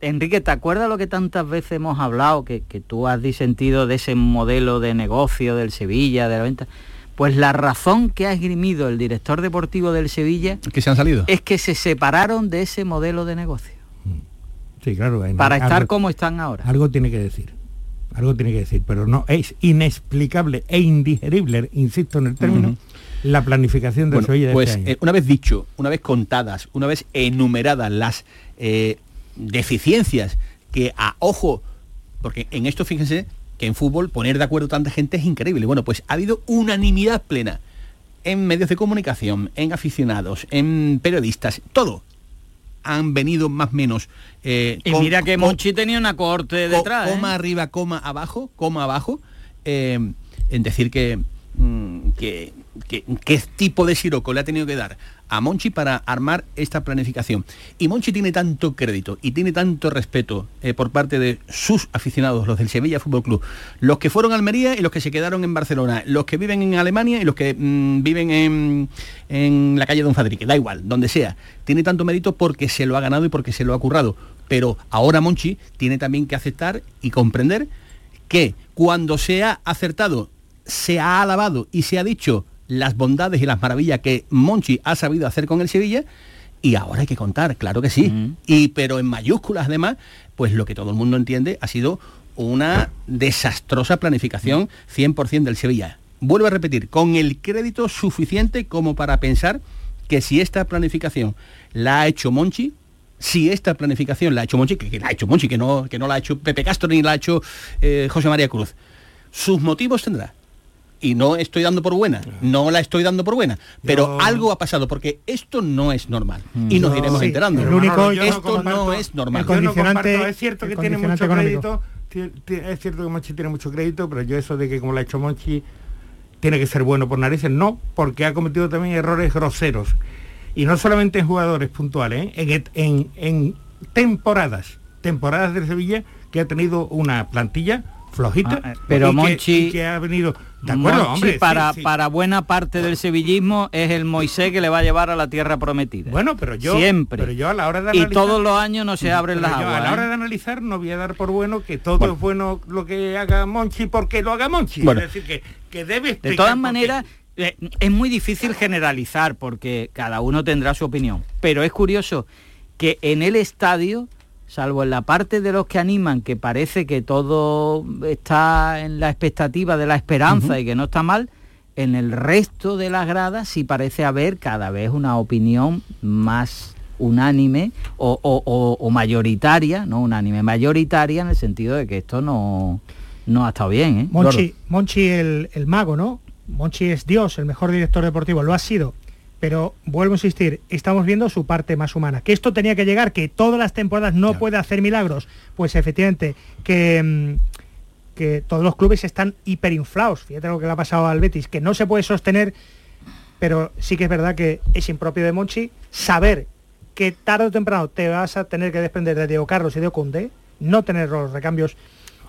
Enrique, ¿te acuerdas lo que tantas veces hemos hablado, que, que tú has disentido de ese modelo de negocio del Sevilla, de la venta? Pues la razón que ha esgrimido el director deportivo del Sevilla Que se han salido. es que se separaron de ese modelo de negocio, Sí, claro. en- para estar algo- como están ahora. Algo tiene que decir. Algo tiene que decir, pero no es inexplicable e indigerible, insisto en el término, la planificación del Bueno, Sevilla de pues este año. eh, una vez dicho, una vez contadas, una vez enumeradas las eh, deficiencias que a ojo, porque en esto fíjense que en fútbol poner de acuerdo tanta gente es increíble. Bueno, pues ha habido unanimidad plena en medios de comunicación, en aficionados, en periodistas, todo han venido más o menos eh, Y con- mira que con- Monchi tenía una corte co- detrás. ¿eh? coma arriba, coma abajo, coma abajo, eh, en decir que, mm, que, que- qué tipo de siroco le ha tenido que dar a Monchi para armar esta planificación. Y Monchi tiene tanto crédito y tiene tanto respeto eh, por parte de sus aficionados, los del Sevilla Fútbol Club, los que fueron a Almería y los que se quedaron en Barcelona, los que viven en Alemania y los que mm, viven en, en la calle Don Fadrique, da igual, donde sea. Tiene tanto mérito porque se lo ha ganado y porque se lo ha currado. Pero ahora Monchi tiene también que aceptar y comprender que cuando se ha acertado, se ha alabado y se ha dicho las bondades y las maravillas que Monchi ha sabido hacer con el Sevilla, y ahora hay que contar, claro que sí. Y pero en mayúsculas además, pues lo que todo el mundo entiende ha sido una desastrosa planificación 100% del Sevilla. Vuelvo a repetir, con el crédito suficiente como para pensar que si esta planificación la ha hecho Monchi, si esta planificación la ha hecho Monchi, que, que la ha hecho Monchi, que no, que no la ha hecho Pepe Castro ni la ha hecho eh, José María Cruz, sus motivos tendrá. Y no estoy dando por buena, no la estoy dando por buena, pero Yo- algo ha pasado, porque esto no es normal. Y nos Yo- iremos sí, enterando. el único- no esto no, comparto- es normal. Yo no comparto, es cierto que tiene mucho económico. crédito, es cierto que Monchi tiene mucho crédito, pero yo eso de que como lo ha hecho Monchi tiene que ser bueno por narices, no, porque ha cometido también errores groseros. Y no solamente en jugadores puntuales, ¿eh? en, en, en temporadas, temporadas de Sevilla que ha tenido una plantilla flojita, Ah, eh, pero y que- Monchi- y que ha venido, de acuerdo, Monchi, hombre, para, sí. para buena parte del sevillismo es el Moisés que le va a llevar a la tierra prometida. Bueno, pero yo siempre. pero yo a la hora de y analizar- todos los años no se abren Pero las aguas. a la hora ¿eh? de analizar no voy a dar por bueno que todo es bueno lo que haga Monchi porque lo haga Monchi. Bueno. Es decir, que, que debe De todas maneras, eh, es muy difícil generalizar porque cada uno tendrá su opinión. Pero es curioso que en el estadio, salvo en la parte de los que animan, que parece que todo está en la expectativa de la esperanza y que no está mal, en el resto de las gradas sí parece haber cada vez una opinión más unánime o, o- o- o mayoritaria, no unánime, mayoritaria en el sentido de que esto no, no ha estado bien. ¿eh? Monchi, Monchi el, el mago, ¿no? Monchi es Dios, el mejor director deportivo, lo ha sido. Pero vuelvo a insistir, estamos viendo su parte más humana. Que esto tenía que llegar, que todas las temporadas no puede hacer milagros. Pues efectivamente, que, mm, que todos los clubes están hiperinflados. Fíjate lo que le ha pasado al Betis, que no se puede sostener, pero sí que es verdad que es impropio de Monchi saber que tarde o temprano te vas a tener que desprender de Diego Carlos y de Ocundé, no tener los recambios.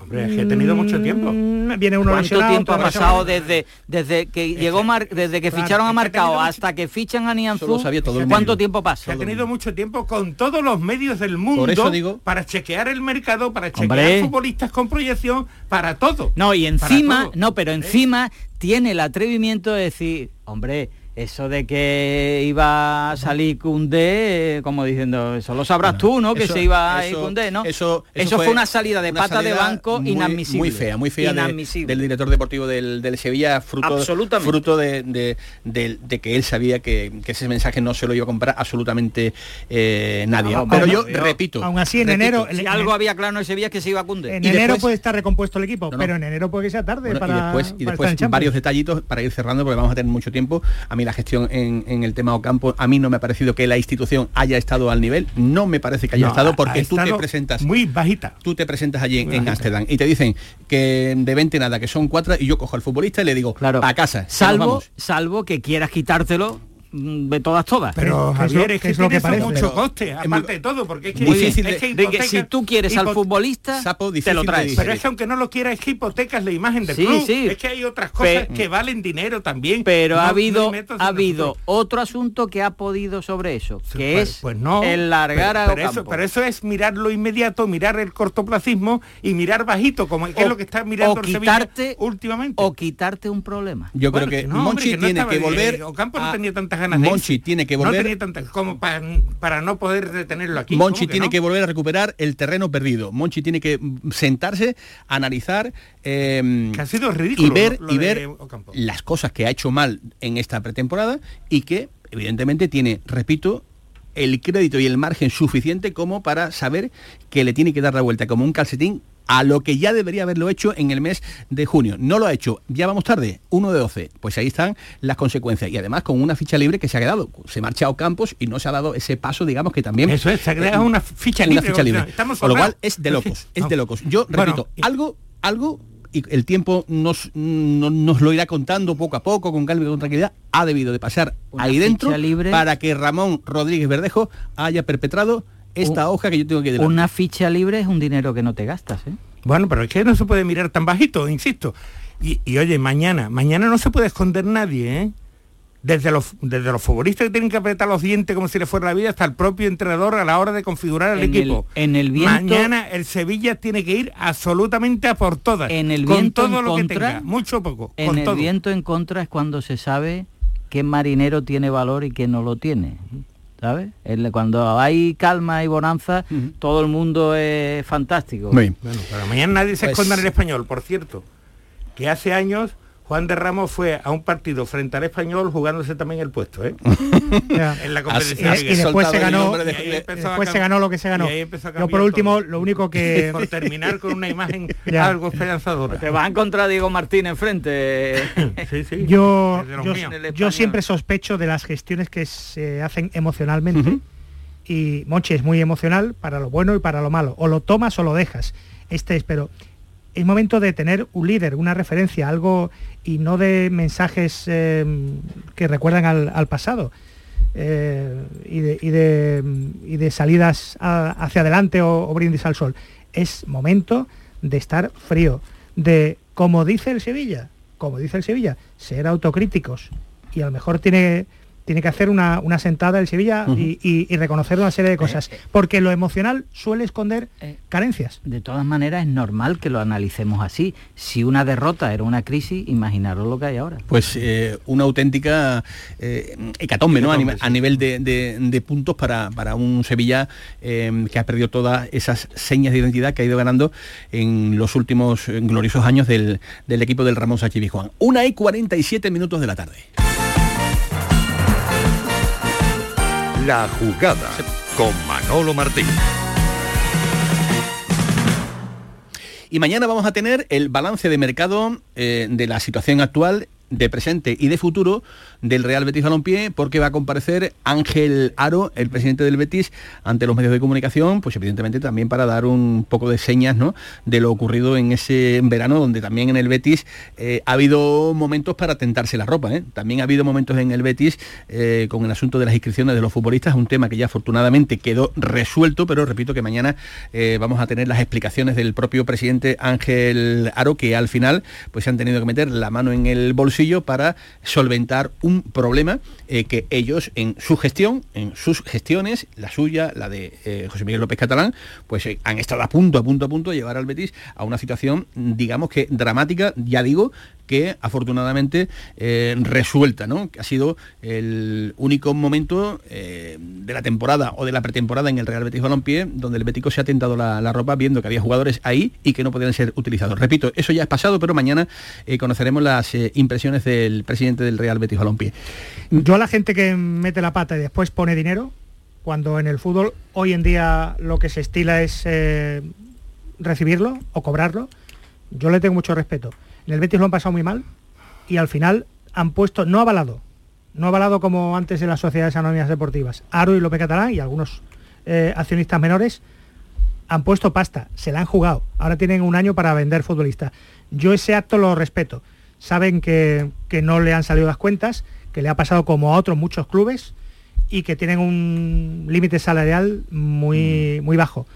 Hombre, es que he tenido mucho tiempo. Mm, Viene uno ¿Cuánto lesionado, tiempo ha pasado desde, desde que llegó Mar- desde que claro, ficharon a Marcao hasta que fichan a Nianzú? ¿Cuánto tiempo pasa? Se ha tenido mucho tiempo con todos los medios del mundo Por eso digo- para chequear el mercado, para chequear Hombre. futbolistas con proyección, para todo. No, y encima, no, pero encima tiene el atrevimiento de decir, hombre, eso de que iba a salir Cundé, eh, como diciendo, eso lo sabrás tú, ¿no? Que eso- se iba a ir Cundé, ¿no? Eso, Eso fue una salida de pata de banco muy- inadmisible. Muy fea, muy fea de- Inadmisible. del director deportivo del, del Sevilla, fruto, Absolutamente. fruto de, de- de- de que él sabía que, que ese mensaje no se lo iba a comprar absolutamente eh, nadie. No, Pero yo Dios. repito. Aún así, en repito, enero, Si algo había claro en Sevilla es que se iba a Cundé. En Y enero después- puede estar recompuesto el equipo, No, pero en enero puede que sea tarde Bueno, para, y después, y varios detallitos para ir cerrando porque vamos a tener mucho tiempo. A mí la gestión en, en el tema Ocampo, a mí no me ha parecido que la institución haya estado al nivel. No me parece que haya No, estado porque ha tú te presentas muy bajita. tú te presentas allí en, Muy en bajita. Ámsterdam y te dicen que de 20 nada, que son cuatro, y yo cojo al futbolista y le digo, Claro. a casa, Salvo, vamos". salvo que quieras quitártelo de todas todas. Pero ¿Qué es Javier, es que es lo que parece? mucho coste, es aparte de todo, porque es que, muy difícil es de- que De que hipoteca- si tú quieres al futbolista, Sapo, te lo traes. Pero es que aunque no lo quiera, es que hipotecas la imagen del Sí, club. sí. Es que hay otras cosas Pe- que valen dinero también. Pero No- ha habido, ha habido otro asunto que ha podido sobre eso, Sí, que pues- es pues no. el largar pero, a pero eso, pero eso es mirar lo inmediato, mirar el cortoplacismo y mirar bajito, como que es O- lo que está mirando o el Sevilla quitarte- últimamente. o quitarte un problema. Yo creo que Monchi tiene que volver. eh, Ocampo no tenía tantas ganas de Monchi irse. tiene que No volver. tenía tantas como para, para no poder detenerlo aquí. Monchi ¿Cómo tiene no? que volver a recuperar el terreno perdido. Monchi tiene que sentarse, analizar eh, Que ha sido ridículo y ver y de ver las cosas que ha hecho mal en esta pretemporada y que evidentemente tiene, repito, el crédito y el margen suficiente como para saber que le tiene que dar la vuelta como un calcetín a lo que ya debería haberlo hecho en el mes de junio. No lo ha hecho, ya vamos tarde, 1 de 12. Pues ahí están las consecuencias. Y además con una ficha libre que se ha quedado. Se ha marchado Campos y no se ha dado ese paso, digamos, que también... Eso es, se ha creado eh, una ficha una libre, ficha o sea, libre. estamos Con lo cual es de locos, es de locos. Yo Bueno, repito, algo, algo, y el tiempo nos, no- nos lo irá contando poco a poco, con calma y con tranquilidad, ha debido de pasar Una ahí dentro ficha libre. para que Ramón Rodríguez Verdejo haya perpetrado esta hoja que yo tengo que delante. Una ficha libre es un dinero que no te gastas, ¿eh? Bueno, pero es que no se puede mirar tan bajito, insisto. Y, y, oye, mañana, mañana no se puede esconder nadie, ¿eh? Desde los, desde los futbolistas que tienen que apretar los dientes como si les fuera la vida hasta el propio entrenador a la hora de configurar el En el- equipo. en el viento- Mañana el Sevilla tiene que ir absolutamente a por todas. En el con viento todo en lo que tenga, mucho o poco. En con el todo. viento en contra es cuando se sabe qué marinero tiene valor y qué no lo tiene. ¿Sabes? El- Cuando hay calma y bonanza, todo el mundo es fantástico. Muy bien. Bueno, pero mañana nadie se Pues- esconda en el español, por cierto. Que hace años Juan de Ramos fue a un partido frente al español jugándose también el puesto, ¿eh? en la competición. y, y después se ganó, y después se ganó lo que se ganó. y Yo por último, todo. lo único que Por terminar con una imagen algo esperanzadora. Te vas a encontrar a Diego Martín enfrente. sí, sí. yo, yo, siempre sospecho de las gestiones que se hacen emocionalmente y Monchi es muy emocional para lo bueno y para lo malo. O lo tomas o lo dejas. Este es, pero es momento de tener un líder, una referencia, algo y no de mensajes eh, que recuerdan al, pasado. eh, y, de, salidas hacia adelante o, o brindis al sol. Es momento de estar frío, de, como dice el Sevilla, como dice el Sevilla, ser autocríticos. Y a lo mejor tiene, tiene que hacer una, una sentada el Sevilla y, y- y reconocer una serie de cosas. Porque lo emocional suele esconder carencias. De todas maneras, es normal que lo analicemos así. Si una derrota era una crisis, imaginaros lo que hay ahora. Pues eh, una auténtica eh, hecatombe, ¿no? A, nivel- a nivel de, de- de puntos para, para un Sevilla eh, que ha perdido todas esas señas de identidad que ha ido ganando en los últimos eh, gloriosos años del, del equipo del Ramón Sánchez Pizjuán. Una y 47 minutos de la tarde. La jugada con Manolo Martín. Y mañana vamos a tener el balance de mercado eh, de la situación actual de presente y de futuro del Real Betis Balompié porque va a comparecer Ángel Aro, el presidente del Betis, ante los medios de comunicación, pues evidentemente también para dar un poco de señas ¿no? de lo ocurrido en ese verano donde también en el Betis eh, ha habido momentos para tentarse la ropa. ¿eh? También ha habido momentos en el Betis eh, con el asunto de las inscripciones de los futbolistas, un tema que ya afortunadamente quedó resuelto, pero repito que mañana vamos a tener las explicaciones del propio presidente Ángel Aro, que al final pues se han tenido que meter la mano en el bolsillo para solventar un problema eh, que ellos en su gestión, en sus gestiones, la suya, la de eh, José Miguel López Catalán, pues eh, han estado a punto, a punto, a punto de llevar al Betis a una situación, digamos que dramática, ya digo, que afortunadamente eh, resuelta, ¿no? Ha sido el único momento eh, de la temporada o de la pretemporada en el Real Betis Balompié donde el Bético se ha tentado la, ropa viendo que había jugadores ahí y que no podían ser utilizados. Repito, eso ya es pasado, pero mañana eh, conoceremos las impresiones del presidente del Real Betis Balompié. Yo a la gente que mete la pata y después pone dinero, cuando en el fútbol hoy en día lo que se estila es recibirlo o cobrarlo, yo le tengo mucho respeto. En el Betis lo han pasado muy mal y al final han puesto, no avalado, no avalado como antes en las sociedades anónimas deportivas, Aro y López Catalán y algunos eh, accionistas menores han puesto pasta, se la han jugado, ahora tienen un año para vender futbolistas. Yo ese acto lo respeto. Saben que, que no le han salido las cuentas, que le ha pasado como a otros muchos clubes y que tienen un límite salarial muy, muy bajo,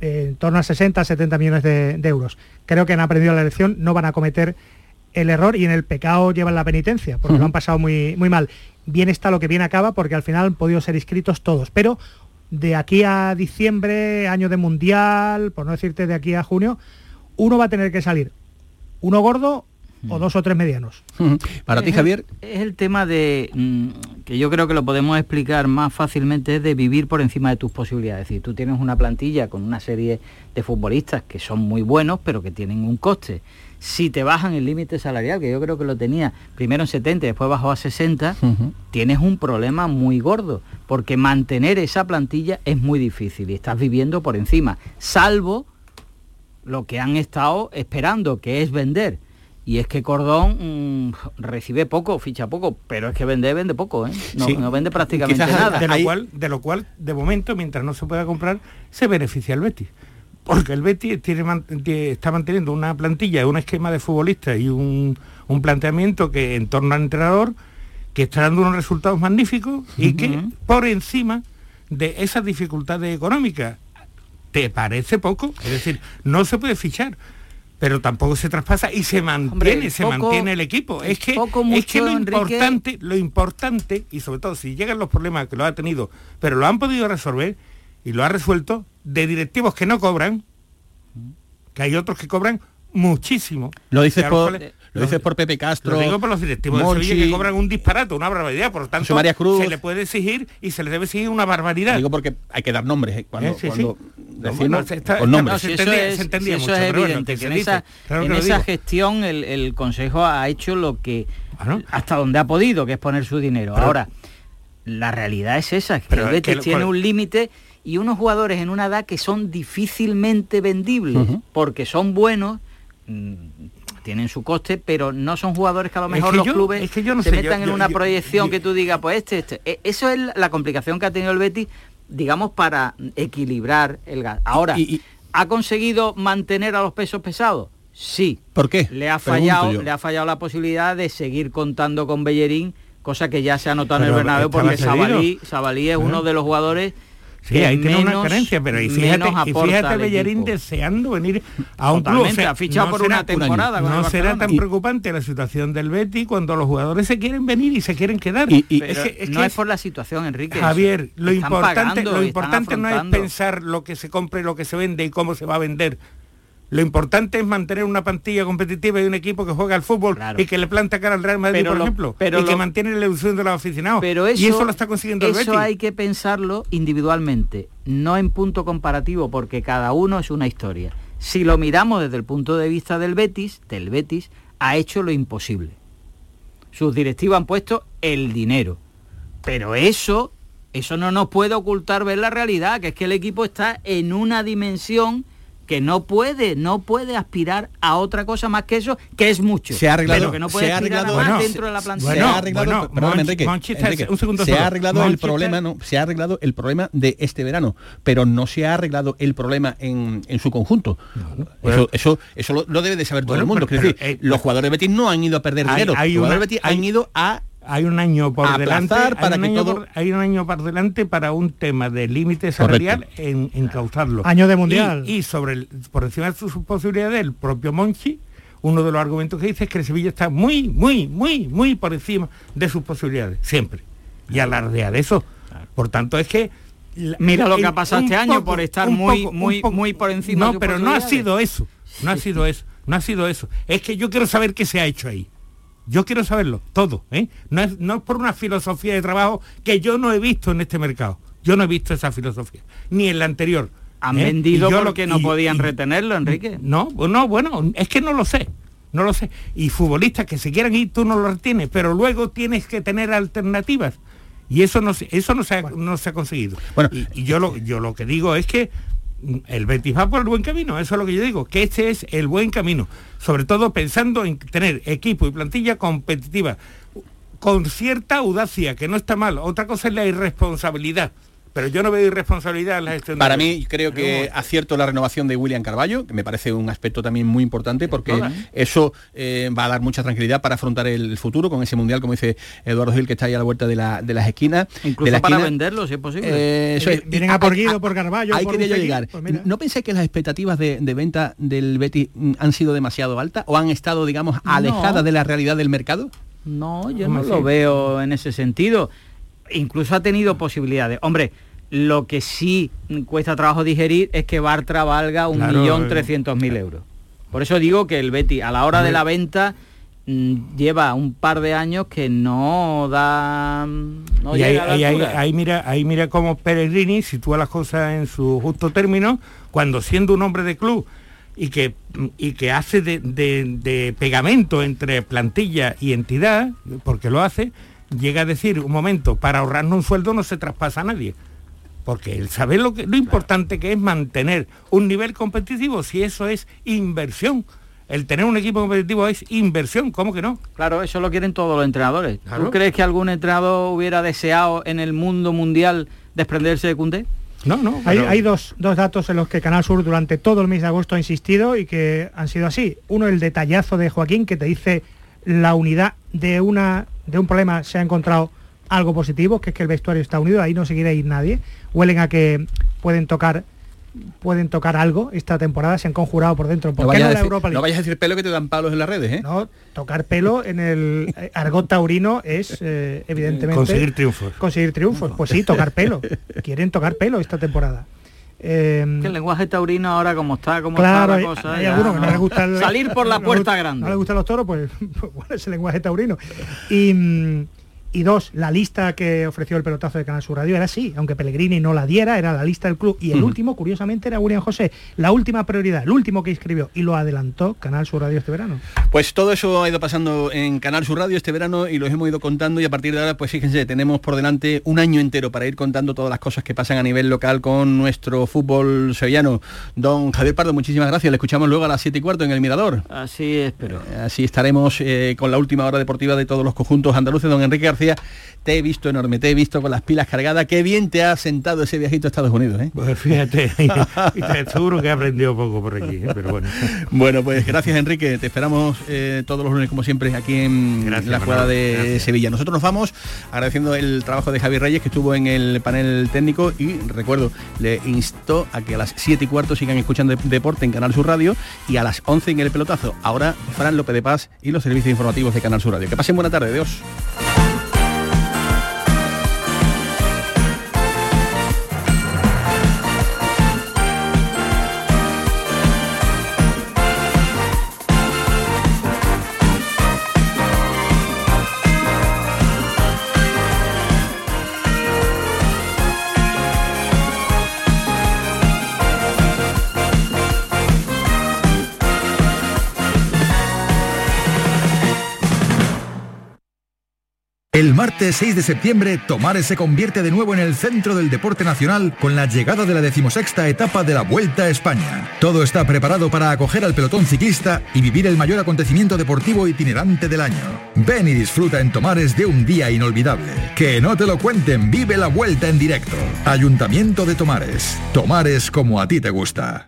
en torno a 60, 70 millones de, de euros. Creo que han aprendido la lección, no van a cometer el error y en el pecado llevan la penitencia, porque lo han pasado muy, muy mal. Bien está lo que bien acaba, porque al final han podido ser inscritos todos, pero de aquí a diciembre, año de mundial, por no decirte de aquí a junio, uno va a tener que salir, uno gordo o dos o tres medianos. Para ti, Javier. Es el tema de, mm, que yo creo que lo podemos explicar más fácilmente, es de vivir por encima de tus posibilidades. Es decir, tú tienes una plantilla con una serie de futbolistas que son muy buenos, pero que tienen un coste. Si te bajan el límite salarial, que yo creo que lo tenía primero en 70 y después bajó a 60, tienes un problema muy gordo, porque mantener esa plantilla es muy difícil y estás viviendo por encima, salvo lo que han estado esperando, que es vender. Y es que Cordón mm, recibe poco, ficha poco, pero es que vende, vende poco, ¿eh? No, Sí. no vende prácticamente Quizás nada. De lo, cual, de lo cual, de momento, mientras no se pueda comprar, se beneficia el Betis. Porque el Betis tiene, está manteniendo una plantilla, un esquema de futbolistas y un, un planteamiento que en torno al entrenador, que está dando unos resultados magníficos y que por encima de esas dificultades económicas, ¿te parece poco? Es decir, no se puede fichar. Pero tampoco se traspasa y se mantiene, Hombre, se poco- mantiene el equipo. Es que, poco, es que lo Enrique. importante, lo importante, y sobre todo si llegan los problemas que lo ha tenido, pero lo han podido resolver y lo ha resuelto, de directivos que no cobran, que hay otros que cobran muchísimo. Lo dices por, cuales- lo dices por Pepe Castro. Lo digo por los directivos de Monchi, Sevilla que cobran un disparate, una barbaridad, por lo tanto María Cruz. se le puede exigir y se le debe exigir una barbaridad. Digo porque hay que dar nombres ¿eh? cuando, Eh, sí, sí. cuando No, decimos está- con nombres. no, se Si eso entendía- es, se entendía si eso mucho, es bueno, que en dice. esa, Claro en gestión el, el Consejo ha hecho lo que Claro. hasta donde ha podido, que es poner su dinero. Pero- Ahora, la realidad es esa, que Pero el Betis que lo- tiene cual- un límite y unos jugadores en una edad que son difícilmente vendibles, porque son buenos, mm, tienen su coste, pero no son jugadores que a lo Es mejor que los yo- clubes es que yo no se sé, yo- metan en una proyección que tú digas, pues este, este. E- Eso es la complicación que ha tenido el Betis, digamos, para equilibrar el gas. Ahora, ¿ha conseguido mantener a los pesos pesados? Sí. ¿Por qué? Le ha fallado, le ha fallado la posibilidad de seguir contando con Bellerín, cosa que ya se ha notado en el Bernabéu porque. Sabalí, Sabalí es ¿Eh? uno de los jugadores Sí, ahí tiene una carencia, pero y fíjate, y fíjate Bellerín equipo. deseando venir a un club. Totalmente, ha fichado por una temporada No será tan Y- preocupante la situación del Betis cuando los jugadores se quieren venir y se quieren quedar. Pero es que, es no que es por la situación, Enrique. Javier, lo importante, pagando lo y importante no es pensar lo que se compre, lo que se vende y cómo se va a vender. Lo importante es mantener una plantilla competitiva y un equipo que juega al fútbol y que le planta cara al Real Madrid, Pero por lo- ejemplo, pero y que mantiene la ilusión de los aficionados. Pero eso, y eso lo está consiguiendo el eso Betis. hay que pensarlo individualmente, no en punto comparativo, porque cada uno es una historia. Si lo miramos desde el punto de vista del Betis, del Betis, ha hecho lo imposible. Sus directivos han puesto el dinero. Pero eso, eso no nos puede ocultar ver la realidad, que es que el equipo está en una dimensión que no puede, no puede aspirar a otra cosa más que eso, que es mucho. Se ha arreglado, pero que no puede se ha arreglado más bueno, dentro de la plantilla. se ha arreglado, bueno, perdóname, Monchi- Enrique, Enrique, un segundo se ha arreglado el Monchi está- problema, no, se ha arreglado el problema de este verano, pero no se ha arreglado el problema en, en su conjunto. eso, eso, eso lo, lo debe de saber todo Bueno, el mundo. pero- pero, decir, eh, los jugadores de Betis no han ido a perder Hay- dinero. hay los jugadores una- de Betis hay- han ido a hay un año por aplazar delante para hay un que año todo- por- hay un año por delante para un tema de límite salarial en, en causarlo. Año de Mundial. y, y sobre el- por encima de sus posibilidades el propio Monchi uno de los argumentos que dice es que el Sevilla está muy muy muy muy por encima de sus posibilidades siempre. Y alardea de eso. Por tanto es que Mira lo que ha pasado este año por estar muy- poco- muy- poco- muy por encima de no sus pero no ha sido eso no ha sido eso no ha sido eso. Es que yo quiero saber qué se ha hecho ahí yo quiero saberlo, todo. ¿eh? No, es, no es por una filosofía de trabajo que yo no he visto en este mercado. Yo no he visto esa filosofía, ni en la anterior. Han ¿eh? vendido Y yo lo- porque no y- podían y- retenerlo, Enrique. No, no, bueno, es que no lo sé. No lo sé. Y futbolistas que se quieran ir, tú no los retienes, pero luego tienes que tener alternativas. Y eso no, se- eso no, se, ha, no se ha conseguido. y, y yo, lo, yo lo que digo es que el Betis va por el buen camino, eso es lo que yo digo, que este es el buen camino, sobre todo pensando en tener equipo y plantilla competitiva, con cierta audacia, que no está mal. Otra cosa es la irresponsabilidad, pero yo no veo irresponsabilidad en la gestión. Para mí creo que acierto la renovación de William Carballo, que me parece un aspecto también muy importante porque eso eh, va a dar mucha tranquilidad para afrontar el futuro con ese mundial, como dice Eduardo Gil, que está ahí a la vuelta de, la, de las esquinas. Incluso de la para esquina. venderlo, si es posible. Eh, eso es. Vienen a por Guido, por Carballo, Ahí por quería yo llegar. pues. ¿No pensáis que las expectativas de, de venta del Betis han sido demasiado altas o han estado, digamos, alejadas No. de la realidad del mercado? No, yo no lo veo en ese sentido. Incluso ha tenido posibilidades. Hombre, lo que sí cuesta trabajo digerir es que Bartra valga un Claro, millón eh. trescientos mil euros. Por eso digo que el Betty a la hora de la venta mm, lleva un par de años que no da mm, no y ahí, llega a la ahí- ahí- altura. ahí mira, ahí mira cómo Pellegrini sitúa las cosas en su justo término, cuando siendo un hombre de club y que, y que hace de, de- de pegamento entre plantilla y entidad, porque lo hace, llega a decir, un momento, para ahorrarnos un sueldo no se traspasa a nadie. Porque él sabe lo, que, lo importante que es mantener un nivel competitivo, si eso es inversión. El tener un equipo competitivo es inversión, ¿cómo que no? Claro, eso lo quieren todos los entrenadores. Claro. ¿Tú crees que algún entrenador hubiera deseado en el mundo mundial desprenderse de Cundé? No, no. Hay, pero- hay dos, dos datos en los que Canal Sur durante todo el mes de agosto ha insistido y que han sido así. Uno, el detallazo de Joaquín, que te dice la unidad de, una, de un problema se ha encontrado algo positivo, que es que el vestuario está unido, ahí no se quiere ir nadie. Huelen a que pueden tocar pueden tocar algo esta temporada, se han conjurado por dentro. ¿Por No qué vayas, no a la decir, Europa no vayas a decir pelo que te dan palos en las redes, ¿eh? No, tocar pelo en el eh, argot taurino es eh, evidentemente Conseguir triunfos. Conseguir triunfos, pues sí, tocar pelo. Quieren tocar pelo esta temporada. Eh, Que el lenguaje taurino ahora como está, como claro, está hay, la cosa. hay ya algunos que no les gusta el- Salir por la no puerta grande. No les gustan los toros, pues, pues bueno, es el lenguaje taurino. Y, mm, y dos, la lista que ofreció el pelotazo de Canal Sur Radio era así, aunque Pellegrini no la diera, era la lista del club. Y el último, curiosamente, era William José, la última prioridad, el último que inscribió, y lo adelantó Canal Sur Radio este verano. Pues todo eso ha ido pasando en Canal Sur Radio este verano y los hemos ido contando y a partir de ahora, pues fíjense, tenemos por delante un año entero para ir contando todas las cosas que pasan a nivel local con nuestro fútbol sevillano. Don Javier Pardo, muchísimas gracias. Le escuchamos luego a las 7 y cuarto en el Mirador. Así espero. Eh, Así estaremos eh, con la última hora deportiva de todos los conjuntos andaluces. Don Enrique García, te he visto enorme, te he visto con las pilas cargadas. Qué bien te ha sentado ese viajito a Estados Unidos. ¿eh? Pues fíjate, y te seguro que he aprendido poco por aquí, ¿eh? pero bueno. Bueno, pues gracias Enrique, te esperamos eh, todos los lunes como siempre aquí en Gracias, la jugada de gracias. Sevilla. Nosotros nos vamos agradeciendo el trabajo de Javier Reyes que estuvo en el panel técnico y recuerdo, le instó a que a las 7 y cuarto sigan escuchando de- deporte en Canal Sur Radio y a las 11 en el pelotazo. Ahora Fran López de Paz y los servicios informativos de Canal Sur Radio. Que pasen buena tarde, adiós. El martes 6 de septiembre, Tomares se convierte de nuevo en el centro del deporte nacional con la llegada de la decimosexta etapa de la Vuelta a España. Todo está preparado para acoger al pelotón ciclista y vivir el mayor acontecimiento deportivo itinerante del año. Ven y disfruta en Tomares de un día inolvidable. Que no te lo cuenten, vive la vuelta en directo. Ayuntamiento de Tomares. Tomares como a ti te gusta.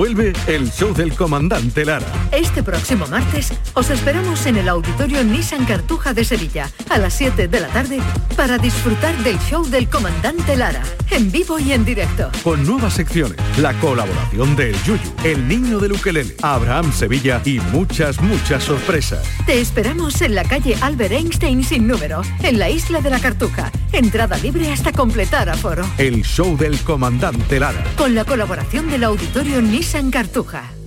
Vuelve el show del comandante Lara. Este próximo martes os esperamos en el auditorio Nissan Cartuja de Sevilla a las 7 de la tarde para disfrutar del show del comandante Lara, en vivo y en directo. Con nuevas secciones, la colaboración del Yuyu, el niño del ukelele, Abraham Sevilla y muchas, muchas sorpresas. Te esperamos en la calle Albert Einstein sin número, en la isla de la Cartuja. Entrada libre hasta completar aforo. El show del comandante Lara. Con la colaboración del auditorio Nissan Cartuja.